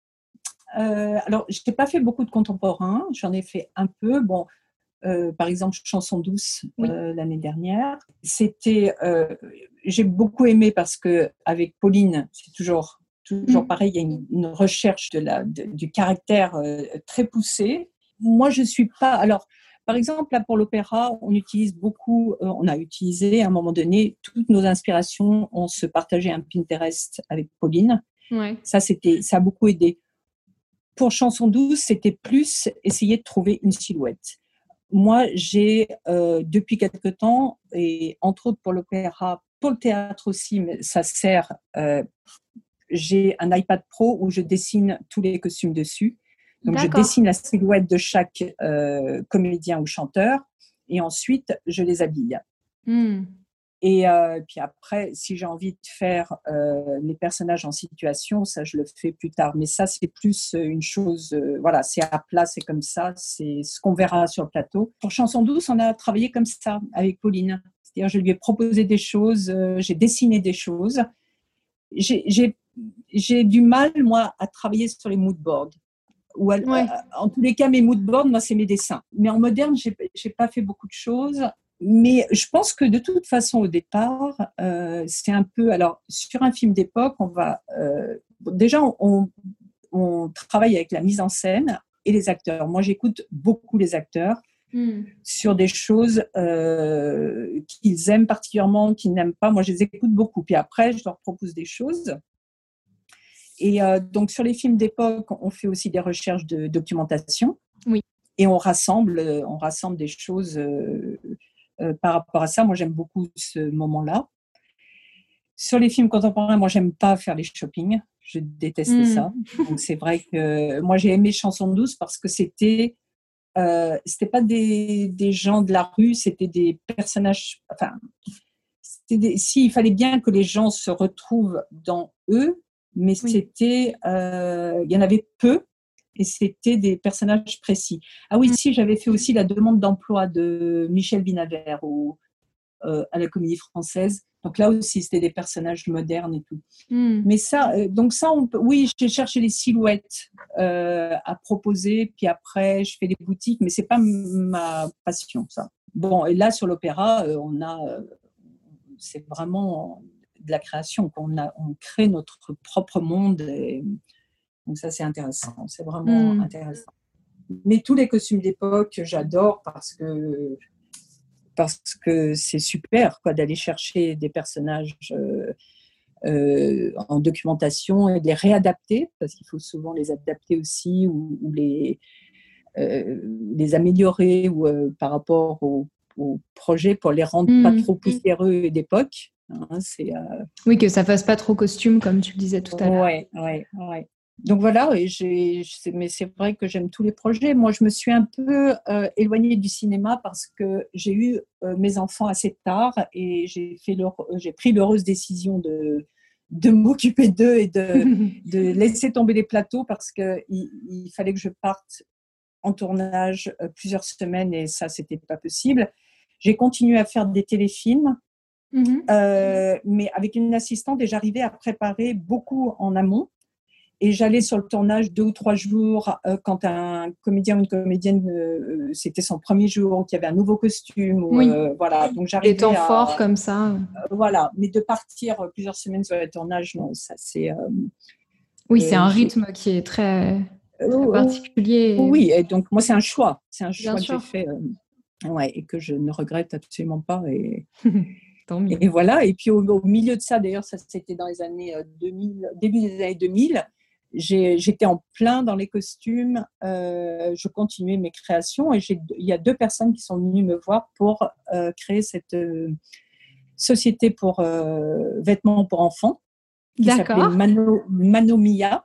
Euh, Alors, je n'ai pas fait beaucoup de contemporain, j'en ai fait un peu. Bon, euh, par exemple, Chanson douce l'année dernière. C'était, j'ai beaucoup aimé parce que avec Pauline, c'est toujours toujours mmh. pareil, il y a une, recherche de la, du caractère très poussé. Moi, je suis pas. Alors, par exemple, là, pour l'opéra, on utilise beaucoup, euh, on a utilisé à un moment donné toutes nos inspirations. On se partageait un Pinterest avec Pauline. Ça, c'était, ça a beaucoup aidé. Pour chanson douce, c'était plus essayer de trouver une silhouette. Moi, j'ai euh, depuis quelque temps, et entre autres pour l'opéra, pour le théâtre aussi, mais ça sert. Euh, j'ai un iPad Pro où je dessine tous les costumes dessus. Donc, je dessine la silhouette de chaque euh, comédien ou chanteur et ensuite, je les habille. Hmm. Et euh, puis après, si j'ai envie de faire euh, les personnages en situation, ça, je le fais plus tard. Mais ça, c'est plus une chose, voilà, c'est à plat, c'est comme ça, c'est ce qu'on verra sur le plateau. Pour Chanson douce, on a travaillé comme ça avec Pauline. C'est-à-dire, je lui ai proposé des choses, j'ai dessiné des choses. J'ai du mal, moi, à travailler sur les mood boards. Ou en tous les cas, mes moodboards, moi, c'est mes dessins. Mais en moderne, j'ai n'ai pas fait beaucoup de choses. Mais je pense que de toute façon, au départ, euh, c'est un peu. Alors, sur un film d'époque, on va. Euh, déjà, on, on, travaille avec la mise en scène et les acteurs. Moi, j'écoute beaucoup les acteurs hmm. sur des choses euh, qu'ils aiment particulièrement, qu'ils n'aiment pas. Moi, je les écoute beaucoup. Puis après, je leur propose des choses. Et euh, donc, sur les films d'époque, on fait aussi des recherches de documentation. Oui. Et on rassemble, on rassemble des choses euh, euh, par rapport à ça. Moi, j'aime beaucoup ce moment-là. Sur les films contemporains, moi, j'aime pas faire les shopping. Je déteste hmm. ça. Donc, c'est vrai que moi, j'ai aimé Chanson douce parce que c'était euh, c'était pas des, des, gens de la rue, c'était des personnages. Enfin, s'il fallait bien que les gens se retrouvent dans eux, mais c'était, euh, il y en avait peu et c'était des personnages précis. Ah oui, mm. si, j'avais fait aussi la demande d'emploi de Michel Binaver au, euh, à la Comédie Française. Donc là aussi, c'était des personnages modernes et tout. Mm. Mais ça, euh, donc ça, on peut, oui, j'ai cherché les silhouettes à proposer, puis après, je fais des boutiques, mais c'est pas ma passion, ça. Bon, et là, sur l'opéra, on a, c'est vraiment de la création, qu'on on crée notre propre monde. Et, donc ça, c'est intéressant. C'est vraiment hmm. intéressant. Mais tous les costumes d'époque, j'adore parce que parce que c'est super quoi d'aller chercher des personnages euh, euh, en documentation et de les réadapter parce qu'il faut souvent les adapter aussi ou, les euh, les améliorer ou par rapport au, projet pour les rendre pas hmm. trop poussiéreux d'époque. Hein, c'est, euh, Oui, que ça fasse pas trop costume, comme tu le disais tout à l'heure. Oui, oui, oui. Donc voilà, j'ai, mais c'est vrai que j'aime tous les projets. Moi, je me suis un peu euh, éloignée du cinéma parce que j'ai eu euh, mes enfants assez tard et j'ai, fait j'ai pris l'heureuse décision de, de m'occuper d'eux et de, de, laisser tomber les plateaux parce qu'il il fallait que je parte en tournage plusieurs semaines et ça, c'était pas possible. J'ai continué à faire des téléfilms Mhm. Euh, mais avec une assistante, et j'arrivais à préparer beaucoup en amont. Et j'allais sur le tournage deux ou trois jours euh, quand un comédien ou une comédienne, euh, c'était son premier jour, qu'il y avait un nouveau costume. Ou, voilà. Donc j'arrivais. Des temps forts comme ça. voilà. Mais de partir plusieurs semaines sur le tournage, non, ça c'est. oui, c'est un rythme qui est très, particulier. Oui, et donc moi c'est un choix. C'est un choix que j'ai fait. ouais, et que je ne regrette absolument pas. Et. Et voilà. Et puis au, milieu de ça, d'ailleurs, ça c'était dans les années 2000, euh, début des années 2000. J'étais en plein dans les costumes. Euh, je continuais mes créations et il y a deux personnes qui sont venues me voir pour euh, créer cette société pour vêtements pour enfants qui s'appelait Mano, Manomia.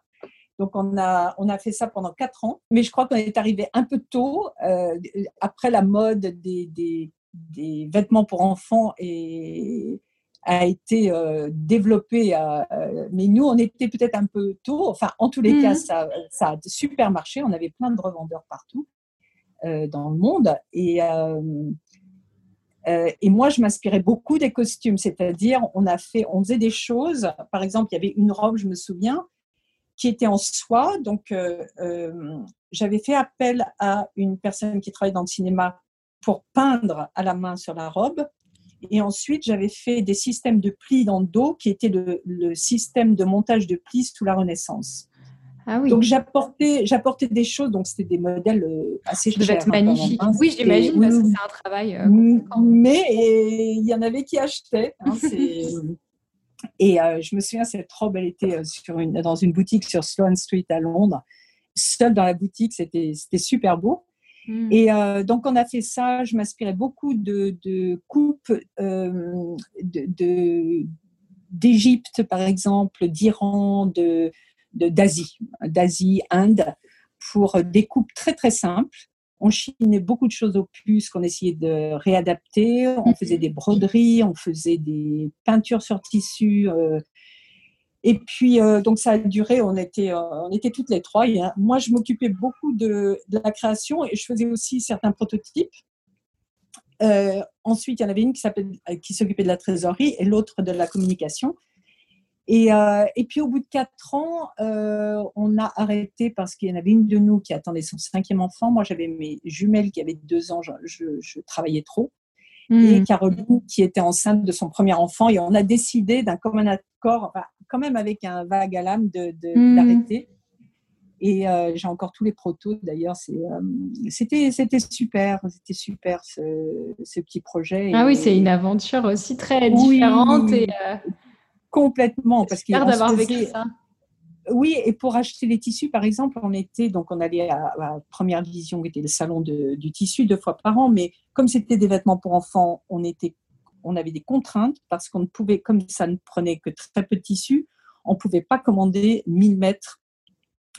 Donc on a, on a fait ça pendant quatre ans, mais je crois qu'on est arrivé un peu tôt, après la mode des, des, des vêtements pour enfants et a été euh, développé, euh, mais nous, on était peut-être un peu tôt. Enfin, en tous les cas, mhm. ça, ça, a super marché. On avait plein de revendeurs partout euh, dans le monde. Et, et moi, je m'inspirais beaucoup des costumes, c'est-à-dire, on, a fait, on faisait des choses. Par exemple, il y avait une robe, je me souviens, qui était en soie. Donc, j'avais fait appel à une personne qui travaille dans le cinéma pour peindre à la main sur la robe. Et ensuite, j'avais fait des systèmes de plis dans le dos qui était le, système de montage de plis sous la Renaissance. Ah oui. Donc j'apportais, j'apportais des choses, donc c'était des modèles euh, assez chers. être magnifique. Hein, oui, j'imagine, parce que c'est un travail. Euh, mais il y en avait qui achetaient. Hein, Et je me souviens, cette robe, elle était sur une, dans une boutique sur Sloane Street à Londres. Seule dans la boutique, c'était super beau. Hmm. Et donc, on a fait ça. Je m'inspirais beaucoup de, de coupes de, d'Égypte, par exemple, d'Iran, de, d'Asie, d'Asie, Inde, pour des coupes très très simples. On chinait beaucoup de choses au plus qu'on essayait de réadapter. On faisait mhm. des broderies, on faisait des peintures sur tissu. Euh. Et puis, euh, donc ça a duré, on était, euh, on était toutes les trois. moi, je m'occupais beaucoup de, la création et je faisais aussi certains prototypes. ensuite, il y en avait une qui, qui s'occupait de la trésorerie et l'autre de la communication. Et, euh, et, puis au bout de quatre ans, euh, on a arrêté parce qu'il y en avait une de nous qui attendait son cinquième enfant. Moi, j'avais mes jumelles qui avaient deux ans, je, je, travaillais trop. Hmm. Et Caroline qui était enceinte de son premier enfant. Et on a décidé d'un commun accord, quand même avec un vague à l'âme, d'arrêter. Et euh, j'ai encore tous les protos d'ailleurs. C'était c'était super, c'était super ce, ce, petit projet. Ah oui, c'est une aventure aussi très différente. Et, Complètement. Parce qu'il d'avoir vécu ça. Oui, et pour acheter les tissus, par exemple, on était donc on allait à, la Première Vision, qui était le salon du tissu, deux fois par an. Mais comme c'était des vêtements pour enfants, on était, on avait des contraintes parce qu'on ne pouvait, comme ça ne prenait que très peu de tissu, on ne pouvait pas commander 1000 mètres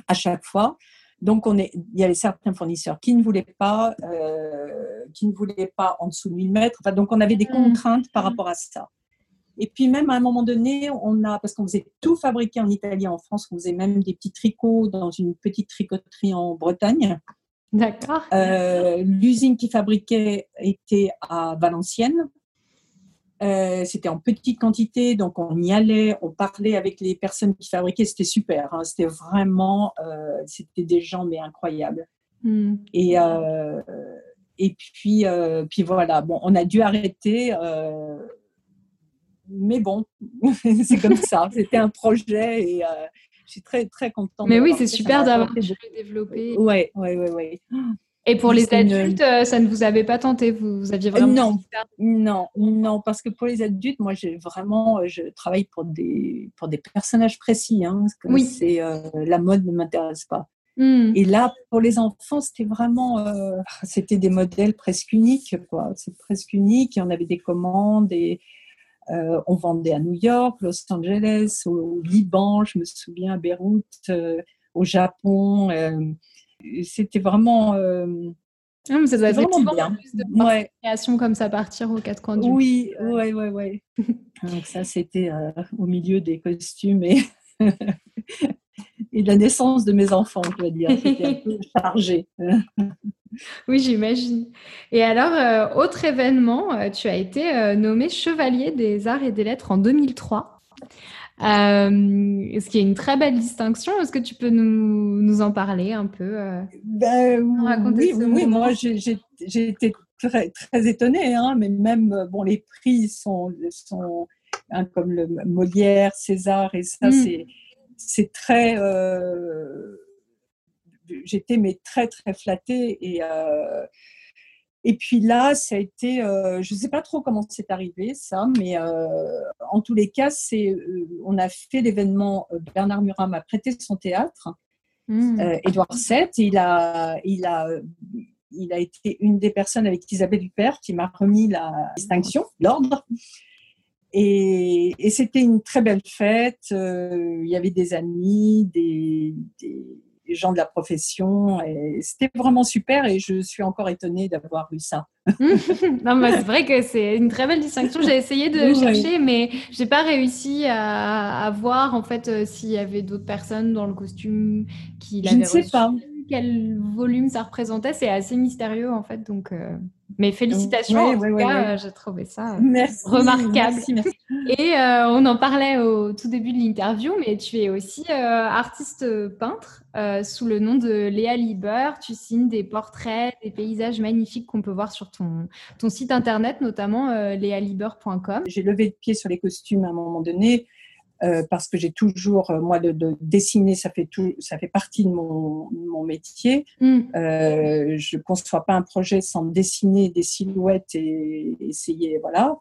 à chaque fois. Donc, on est, il y avait certains fournisseurs qui ne voulaient pas, euh, qui ne voulaient pas en dessous de 1000 mètres. Enfin, donc, on avait des mmh. contraintes par rapport à ça. Et puis même à un moment donné, on a, parce qu'on faisait tout fabriquer en Italie, en France, on faisait même des petits tricots dans une petite tricoterie en Bretagne. D'accord. Euh, l'usine qui fabriquait était à Valenciennes. Euh, c'était en petite quantité, donc on y allait, on parlait avec les personnes qui fabriquaient, c'était super. Hein. c'était vraiment, euh, c'était des gens mais incroyables. Hmm. Et et puis puis voilà, bon, on a dû arrêter mais bon, c'est comme ça. C'était un projet et euh, je suis très, très contente. Mais oui, c'est super d'avoir pu le développer. Oui, oui, oui. Ouais. Et pour les adultes, euh, ça ne vous avait pas tenté vous, aviez vraiment. Non, non, non, parce que pour les adultes, moi, j'ai vraiment, euh, je travaille pour des, pour des personnages précis. Hein, oui. C'est, la mode ne m'intéresse pas. Hmm. Et là, pour les enfants, c'était vraiment, c'était des modèles presque uniques, quoi. C'est presque unique. Et on avait des commandes et euh, on vendait à New York, Los Angeles, au, Liban, je me souviens, à Beyrouth, euh, au Japon. Euh, c'était vraiment. Ah, ça doit être vraiment bien. Plus de ouais. création comme ça partir aux quatre coins du Oui, oui, oui, oui. Donc ça, c'était au milieu des costumes et, et de la naissance de mes enfants, je dois dire. C'était un peu chargé. Oui, j'imagine. Et alors, euh, autre événement, euh, tu as été euh, nommé chevalier des arts et des lettres en 2003. Ce qui est une très belle distinction? Est-ce que tu peux nous, en parler un peu ben, Oui, oui moi j'ai été très, très étonnée, hein, mais même bon, les prix sont, sont hein, comme le Molière, César, et ça, mm. c'est très j'étais mais très très flattée et euh, et puis là, ça a été, euh, je ne sais pas trop comment c'est arrivé ça, mais euh, en tous les cas, c'est, on a fait l'événement. Bernard Murat m'a prêté son théâtre, mmh. Édouard VII. Il a, il a, il a été une des personnes avec Isabelle Huppert qui m'a remis la distinction, l'ordre. Et, et c'était une très belle fête. il y avait des amis, des, des les gens de la profession. Et c'était vraiment super et je suis encore étonnée d'avoir eu ça. non, c'est vrai que c'est une très belle distinction. J'ai essayé de chercher, mais j'ai pas réussi à, voir en fait euh, s'il y avait d'autres personnes dans le costume qui l'avaient Je ne sais pas quel volume ça représentait. C'est assez mystérieux en fait. Donc, euh, mais félicitations en tout cas, j'ai trouvé ça euh, remarquable. Et euh, on en parlait au tout début de l'interview, mais tu es aussi artiste peintre sous le nom de Léa Lieber. Tu signes des portraits, des paysages magnifiques qu'on peut voir sur ton, ton site internet, notamment léaliber.com. J'ai levé le pied sur les costumes à un moment donné. Euh, parce que j'ai toujours, euh, moi, de, dessiner, ça fait, tout, ça fait partie de mon, mon métier. Mm. Euh, je ne conçois pas un projet sans dessiner des silhouettes et essayer, voilà,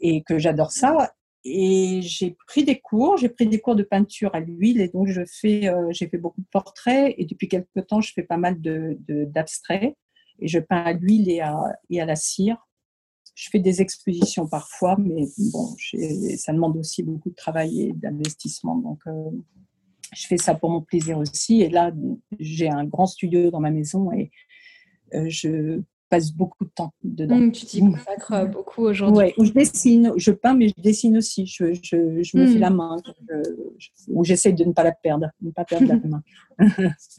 et que j'adore ça. et j'ai pris des cours, j'ai pris des cours de peinture à l'huile et donc je fais, euh, j'ai fait beaucoup de portraits et depuis quelques temps je fais pas mal de, d'abstraits et je peins à l'huile et à, et à la cire. Je fais des expositions parfois, mais bon, ça demande aussi beaucoup de travail et d'investissement, donc euh, je fais ça pour mon plaisir aussi. Et là, j'ai un grand studio dans ma maison et euh, je passe beaucoup de temps dedans. Mmh, tu t'y consacres euh, beaucoup aujourd'hui. Oui, je dessine, je peins, mais je dessine aussi. Je, je, je me fais mmh. la main, ou j'essaie de ne pas la perdre, ne pas perdre la main.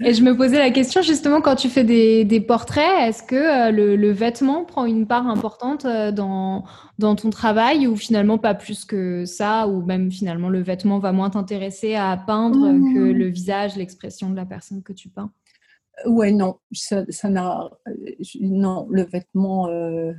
Et je me posais la question justement quand tu fais des, des portraits, est-ce que euh, le, le, vêtement prend une part importante euh, dans, dans ton travail ou finalement pas plus que ça, ou même finalement le vêtement va moins t'intéresser à peindre mmh. que le visage, l'expression de la personne que tu peins? Ouais, non, ça, n'a, non, le vêtement, euh,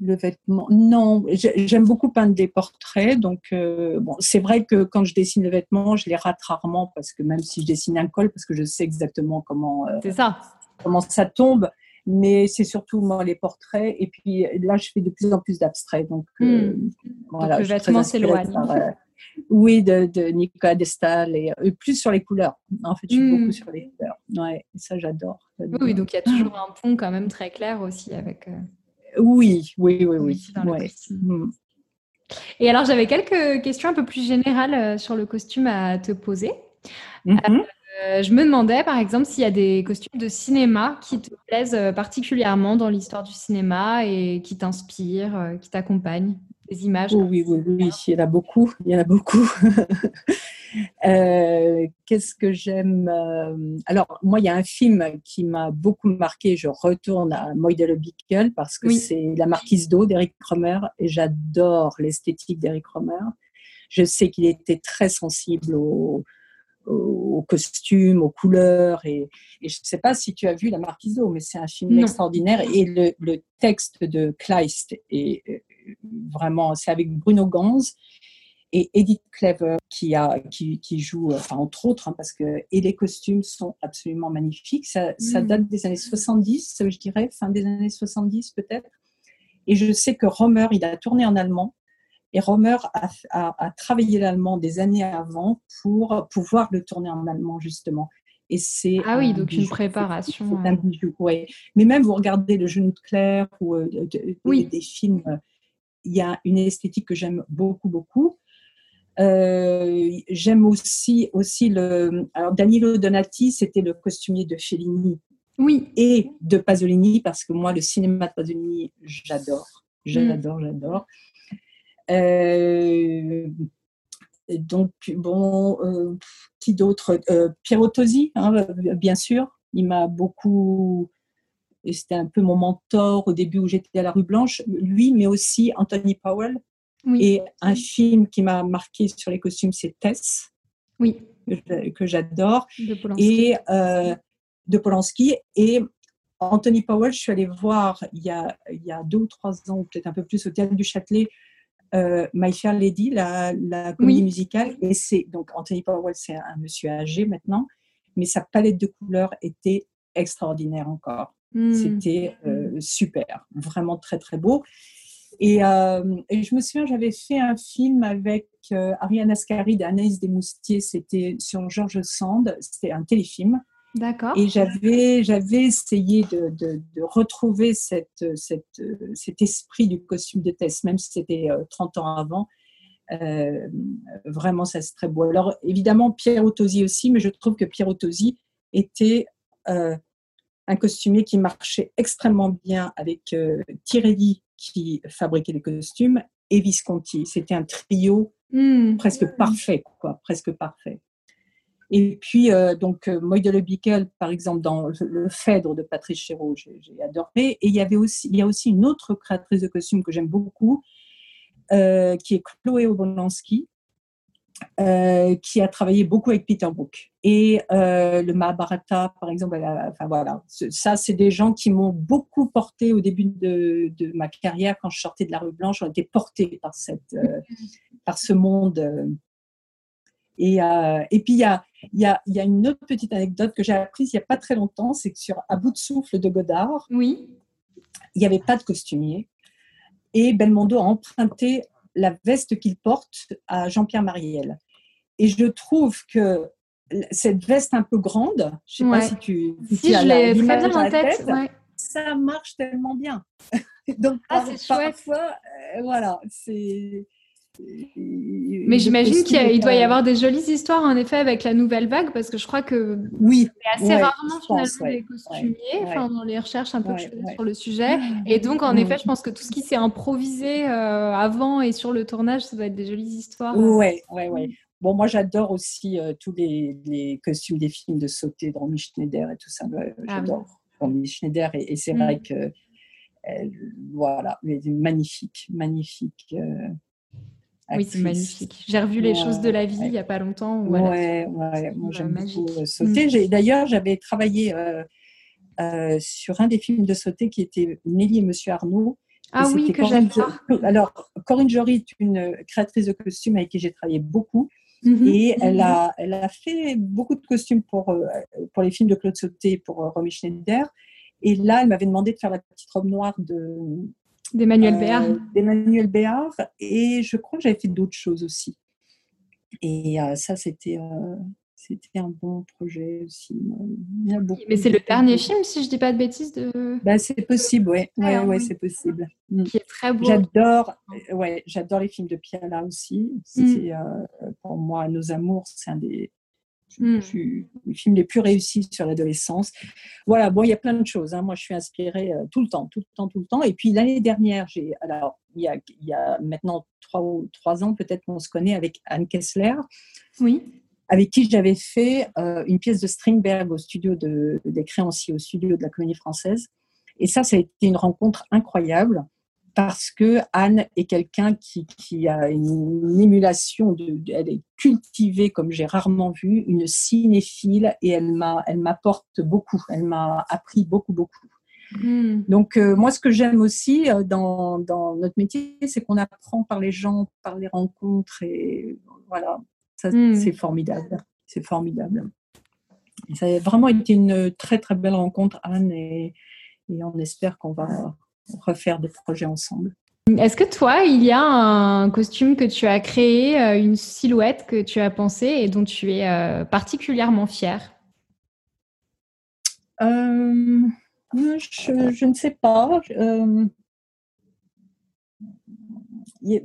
le vêtement, non, j'aime beaucoup peindre des portraits, donc euh, bon, c'est vrai que quand je dessine le vêtement, je les rate rarement parce que même si je dessine un col, parce que je sais exactement comment, euh, c'est ça, comment ça tombe, mais c'est surtout moi les portraits, et puis là je fais de plus en plus d'abstraits, donc, hmm. voilà, donc le vêtement s'éloigne. Oui, de, de Nicolas Destal et, plus sur les couleurs. En fait, je suis beaucoup hmm. sur les couleurs. Ouais, ça j'adore. Oui, donc il y a toujours un pont quand même très clair aussi avec. Euh, oui, oui, oui, oui. Hmm. Et alors j'avais quelques questions un peu plus générales euh, sur le costume à te poser. Euh, je me demandais par exemple s'il y a des costumes de cinéma qui te plaisent particulièrement dans l'histoire du cinéma et qui t'inspirent, qui t'accompagnent images Oui, oui, oui, il y en a beaucoup. Il y en a beaucoup. Euh, qu'est-ce que j'aime euh, Alors, moi, il y a un film qui m'a beaucoup marqué. Je retourne à Moidele Bickel parce que c'est La Marquise d'eau d'Eric Romer et j'adore l'esthétique d'Eric Romer. Je sais qu'il était très sensible aux, costumes, aux couleurs. Et, je ne sais pas si tu as vu La Marquise d'eau, mais c'est un film extraordinaire. Et le, le, texte de Kleist est vraiment, c'est avec Bruno Gans et Edith Clever qui, a, qui, qui joue, enfin, entre autres, hein, parce que et les costumes sont absolument magnifiques. Ça, ça, mm. date des années 70, je dirais, fin des années 70 peut-être. Et je sais que Romer, il a tourné en allemand. Et Romer a, a, travaillé l'allemand des années avant pour pouvoir le tourner en allemand, justement. Et c'est ah oui, donc une préparation. C'est un bijou, ouais. Mais même vous regardez Le Genou de Claire ou euh, oui. des, films euh, il y a une esthétique que j'aime beaucoup, beaucoup. Euh, j'aime aussi, aussi le. Alors, Danilo Donati, c'était le costumier de Fellini. Oui. Et de Pasolini, parce que moi, le cinéma de Pasolini, j'adore. J'adore, j'adore. Euh, donc, bon, euh, qui d'autre? Piero Tosi, hein, bien sûr. Il m'a beaucoup et c'était un peu mon mentor au début où j'étais à la rue Blanche, lui, mais aussi Anthony Powell. Et un film qui m'a marqué sur les costumes, c'est Tess, oui. que j'adore, et euh, de Polanski. Et Anthony Powell, je suis allée voir il y a, il y a deux ou trois ans, peut-être un peu plus, au Théâtre du Châtelet, euh, My Fair Lady, la, la comédie musicale. Et c'est donc Anthony Powell, c'est un monsieur âgé maintenant, mais sa palette de couleurs était extraordinaire encore. Hmm. C'était euh, super, vraiment très très beau. Et, euh, et, je me souviens, j'avais fait un film avec euh, Ariane Ascari d'Anaïs Desmoustiers, c'était sur Georges Sand, c'était un téléfilm. D'accord. Et j'avais, j'avais essayé de, de, de retrouver cette, cette, cet esprit du costume de Tess, même si c'était 30 ans avant. vraiment, ça c'est très beau. Alors, évidemment, Pierre Tosi aussi, mais je trouve que Pierre Tosi était un costumier qui marchait extrêmement bien avec euh, Tirelli qui fabriquait les costumes et Visconti. C'était un trio hmm. presque parfait, quoi, presque parfait. Et puis, euh, donc, euh, Moïdele Bickel, par exemple, dans le Phèdre de Patrice Chéreau, j'ai adoré. Et il y, avait aussi, il y a aussi une autre créatrice de costumes que j'aime beaucoup, qui est Chloé Obolensky, euh, qui a travaillé beaucoup avec Peter Brook. Et euh, le Mahabharata, par exemple, enfin voilà, ça, c'est des gens qui m'ont beaucoup porté au début de, de, ma carrière quand je sortais de la rue Blanche. J'ai été portée par, cette, euh, par ce monde. Et, et puis, il y a, y, a, y a une autre petite anecdote que j'ai apprise il n'y a pas très longtemps c'est que sur À bout de souffle de Godard, oui. il n'y avait pas de costumier. Et Belmondo a emprunté la veste qu'il porte à Jean-Pierre Mariel. Et je trouve que cette veste un peu grande, je ne sais pas si tu, si, je l'ai très bien en tête, ça marche tellement bien. Donc ah, parfois, euh, voilà, c'est mais j'imagine qu'il doit y avoir des jolies histoires en effet avec la nouvelle vague parce que je crois que oui, assez rarement finalement les costumiers, enfin dans les recherches un peu sur le sujet. Et donc en effet, je pense que tout ce qui s'est improvisé euh, avant et sur le tournage, ça doit être des jolies histoires. Ouais, ouais, ouais. Bon, moi j'adore aussi euh, tous les, costumes des films de sauter de Romy Schneider et tout ça. Ah j'adore Romy Schneider et, c'est mm. vrai que elle, voilà, magnifique, magnifique. Oui, c'est magnifique. J'ai revu les choses de la vie il n'y a pas longtemps. Voilà. Ouais, ouais, moi j'aime beaucoup euh, sauter. Mm. D'ailleurs, j'avais travaillé euh, euh, sur un des films de sauter qui était Nelly et Monsieur Arnaud. Ah oui, que j'aime Alors, Corinne Jory est une créatrice de costumes avec qui j'ai travaillé beaucoup. Mm-hmm. Et elle, mm-hmm. a, elle a fait beaucoup de costumes pour, pour les films de Claude Sauté, pour Romy Schneider. Et là, elle m'avait demandé de faire la petite robe noire de, D'Emmanuel euh, Béard. D'Emmanuel Béard. Et je crois que j'avais fait d'autres choses aussi. Et euh, ça, c'était euh, c'était un bon projet aussi. Mais c'est le dernier film, si je ne dis pas de bêtises. De... Bah, c'est possible, ouais. Ouais, ouais, c'est possible. Mm. Qui est très beau. J'adore, ouais, j'adore les films de Piala aussi. Mm. Pour moi, Nos Amours, c'est un des Hmm. les films les plus réussis sur l'adolescence. Voilà, bon, il y a plein de choses. Hein. Moi, je suis inspirée euh, tout le temps, tout le temps, tout le temps. Et puis l'année dernière, j'ai, alors, il y, a, il y a maintenant trois, trois ans, peut-être qu'on se connaît avec Anne Kessler. Oui. Avec qui j'avais fait euh, une pièce de Stringberg au studio de, des créanciers, au studio de la Comédie Française. Et ça, ça a été une rencontre incroyable parce que Anne est quelqu'un qui, a une, émulation, de, elle est cultivée comme j'ai rarement vu, une cinéphile et elle m'a, elle m'apporte beaucoup, elle m'a appris beaucoup, beaucoup. Hmm. Donc euh, moi, ce que j'aime aussi euh, dans, notre métier, c'est qu'on apprend par les gens, par les rencontres et voilà, ça hmm. c'est formidable, c'est formidable. ça a vraiment été une très très belle rencontre, Anne, et on espère qu'on va refaire des projets ensemble. Est-ce que toi, il y a un costume que tu as créé, euh, une silhouette que tu as pensée et dont tu es euh, particulièrement fière? Euh, je, ne sais pas. Il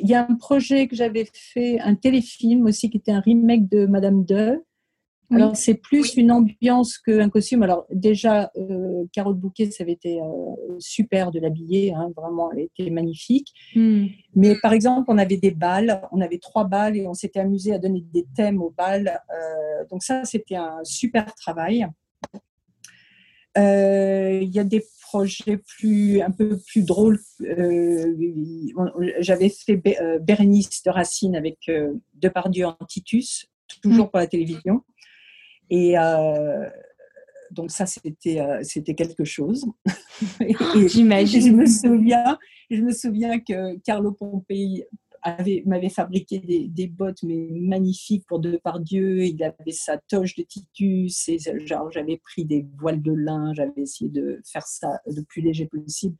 y, a un projet que j'avais fait, un téléfilm aussi, qui était un remake de Madame De, alors, c'est plus une ambiance qu'un costume. Alors, déjà, euh, Carole Bouquet, ça avait été euh, super de l'habiller, hein, vraiment, elle était magnifique. Hmm. Mais par exemple, on avait des balles, on avait trois balles et on s'était amusé à donner des thèmes aux balles. Euh, donc, ça, c'était un super travail. Euh, il y a des projets plus, un peu plus drôles. J'avais fait Bérénice de Racine avec Depardieu en Titus, toujours hmm. pour la télévision. Et euh, donc ça, c'était euh, c'était quelque chose. J'imagine. Je me souviens, je me souviens que Carlo Pompei m'avait fabriqué des, des, bottes mais magnifiques pour Depardieu. Il avait sa toche de Titus et genre j'avais pris des voiles de lin. J'avais essayé de faire ça le plus léger possible.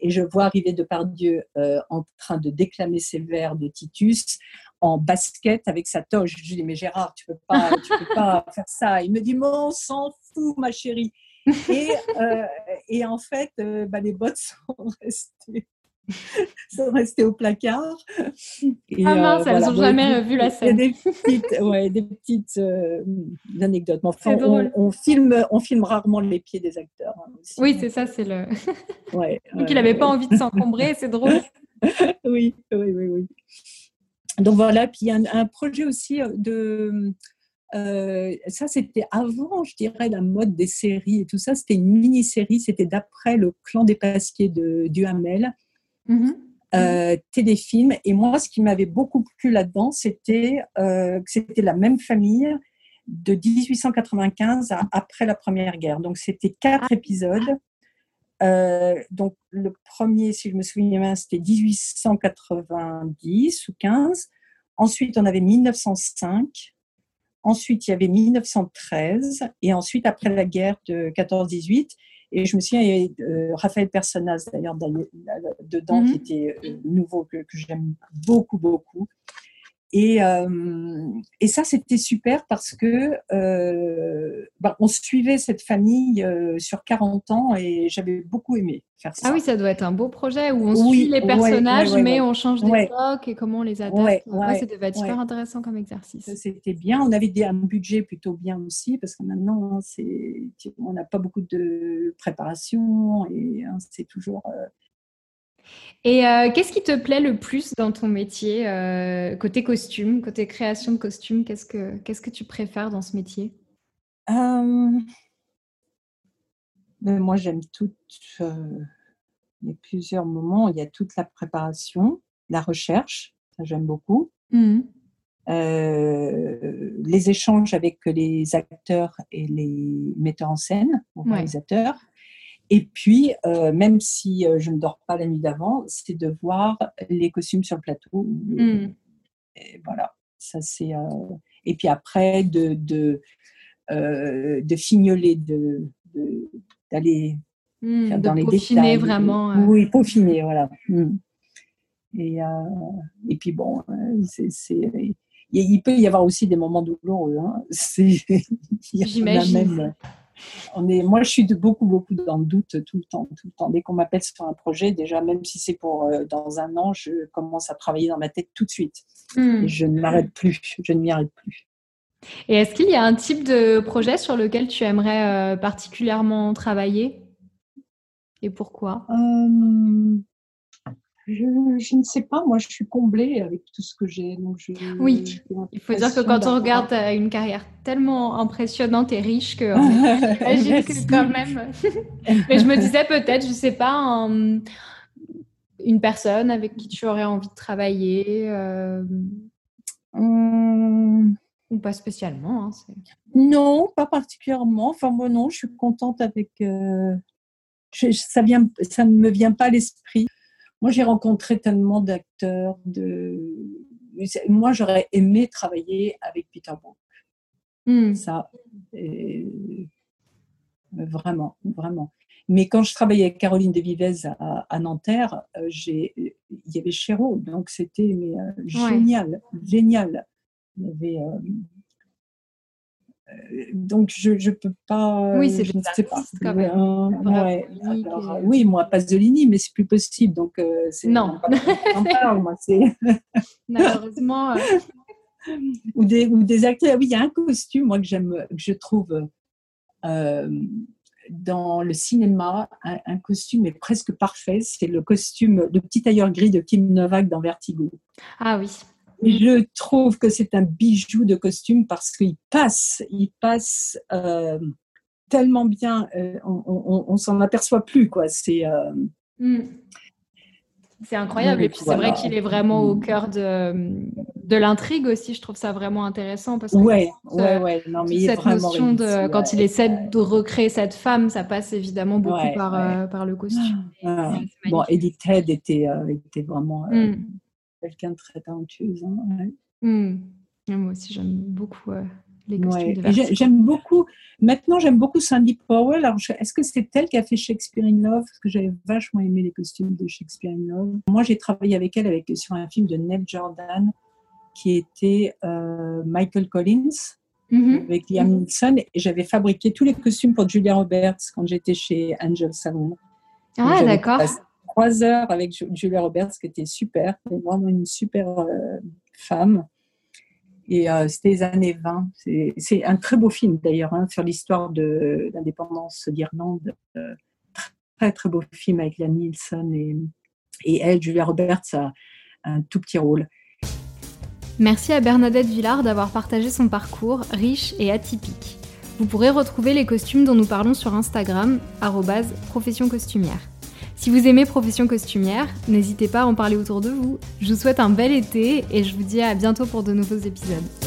Et je vois arriver Depardieu euh, en train de déclamer ses vers de Titus en basket avec sa toge. Je lui dis, mais Gérard, tu peux pas, tu peux pas faire ça. Il me dit, mais on s'en fout, ma chérie. Et, euh, et en fait, euh, bah, les bottes sont restées. sont restées au placard. Et, ah mince, euh, elles n'ont jamais vu la scène. Des petites, ouais, des petites anecdotes. Enfin, on, on, filme, on filme rarement les pieds des acteurs. Hein, oui, c'est ça, c'est le. Ouais, Donc il n'avait pas envie de s'encombrer, c'est drôle. oui, oui, oui, oui. Donc voilà, puis il y a un, projet aussi euh, de... Euh, ça, c'était avant, je dirais, la mode des séries et tout ça. C'était une mini-série, c'était d'après le clan des Pasquiers de Duhamel. Mm euh, téléfilm. Et moi, ce qui m'avait beaucoup plu là-dedans, c'était que c'était la même famille de 1895 à après la Première Guerre. Donc, c'était quatre épisodes. donc, le premier, si je me souviens bien, c'était 1890 ou 15. Ensuite, on avait 1905. Ensuite, il y avait 1913. Et ensuite, après la guerre de 14-18. Et je me souviens, il y avait euh, Raphaël Personas d'ailleurs dedans, qui mhm. était euh, nouveau, que, que j'aime beaucoup, beaucoup. Et, euh, et ça, c'était super parce que euh, ben, on suivait cette famille euh, sur 40 ans et j'avais beaucoup aimé faire ça. Ah oui, ça doit être un beau projet où on suit les personnages, mais on change d'époque et comment on les adapte. ça devait être super intéressant comme exercice. C'était bien. On avait un budget plutôt bien aussi parce que maintenant, hein, on n'a pas beaucoup de préparation et hein, c'est toujours et euh, qu'est-ce qui te plaît le plus dans ton métier, euh, côté costume, côté création de costumes Qu'est-ce que, qu'est-ce que tu préfères dans ce métier? Euh, ben, Moi, j'aime toutes. y a plusieurs moments. Il y a toute la préparation, la recherche, ça j'aime beaucoup. Mmh. les échanges avec les acteurs et les metteurs en scène, les réalisateurs. Et puis, euh, même si euh, je ne dors pas la nuit d'avant, c'est de voir les costumes sur le plateau. Hmm. Et voilà, ça c'est. Euh, et puis après, de, de, de fignoler, de, d'aller hmm, dans les peaufiner vraiment. Oui, peaufiner, voilà. Hmm. Et, et puis bon, c'est, il peut y avoir aussi des moments douloureux. Hein. J'imagine on est, moi, je suis de beaucoup, beaucoup dans le doute tout le temps, tout le temps. Dès qu'on m'appelle sur un projet, déjà, même si c'est pour euh, dans un an, je commence à travailler dans ma tête tout de suite. Hmm. je ne m'arrête plus, je ne m'y arrête plus. Et est-ce qu'il y a un type de projet sur lequel tu aimerais euh, particulièrement travailler? Et pourquoi? Euh, je, ne sais pas, moi je suis comblée avec tout ce que j'ai. oui, il faut dire que quand on regarde une carrière tellement impressionnante et riche que j'imagine que quand même. Mais je me disais peut-être, je ne sais pas, une personne avec qui tu aurais envie de travailler. Euh, hum. Ou pas spécialement. Hein, non, pas particulièrement. Enfin, moi non, je suis contente avec. Euh, ça ne me vient pas à l'esprit. Moi, j'ai rencontré tellement d'acteurs. De... Moi, j'aurais aimé travailler avec Peter Brook. Hmm. Ça, vraiment, vraiment. Mais quand je travaillais avec Caroline de Vivez à, Nanterre, euh, il y avait Chéreau, donc c'était euh, génial, génial. Il y avait euh, donc je ne peux pas. Oui, c'est je ne sais pas. Quand même. ouais. Alors, oui, moi Pasolini, mais c'est plus possible. Donc euh, non. parle, moi, Malheureusement. Euh. ou des ou des acteurs. Oui, il y a un costume moi que j'aime, que je trouve euh, dans le cinéma, un, un, costume est presque parfait. C'est le costume, le petit tailleur gris de Kim Novak dans Vertigo. Ah oui. Je trouve que c'est un bijou de costume parce qu'il passe, il passe euh, tellement bien, euh, on, on, s'en aperçoit plus quoi. C'est euh, hmm. c'est incroyable et puis c'est vrai qu'il est vraiment au cœur de, de l'intrigue aussi. Je trouve ça vraiment intéressant parce que ouais, ouais, ouais. Non, mais cette notion de quand il essaie de recréer cette femme, ça passe évidemment beaucoup par, par le costume. Ah, bon, Edith Head était, était vraiment. Hmm quelqu'un de très talentueuse. Hein, hmm. Moi aussi, j'aime beaucoup euh, les costumes J'aime beaucoup. Maintenant, j'aime beaucoup Sandy Powell. Alors, est-ce que c'est elle qui a fait Shakespeare in Love? Parce que j'avais vachement aimé les costumes de Shakespeare in Love. Moi, j'ai travaillé avec elle avec, sur un film de Ned Jordan qui était euh, Michael Collins. Mm-hmm. avec Liam Neeson et j'avais fabriqué tous les costumes pour Julia Roberts quand j'étais chez Angel Salon. Ah, d'accord trois heures avec Julia Roberts, qui était super, vraiment une super euh, femme. Et euh, c'était les années 20. C'est un très beau film d'ailleurs, hein, sur l'histoire de l'indépendance d'Irlande. Euh, très très beau film avec Liam Nielsen et, et elle, Julia Roberts, a un tout petit rôle. Merci à Bernadette Villard d'avoir partagé son parcours riche et atypique. Vous pourrez retrouver les costumes dont nous parlons sur Instagram, profession costumière. Si vous aimez Profession Costumière, n'hésitez pas à en parler autour de vous. Je vous souhaite un bel été et je vous dis à bientôt pour de nouveaux épisodes.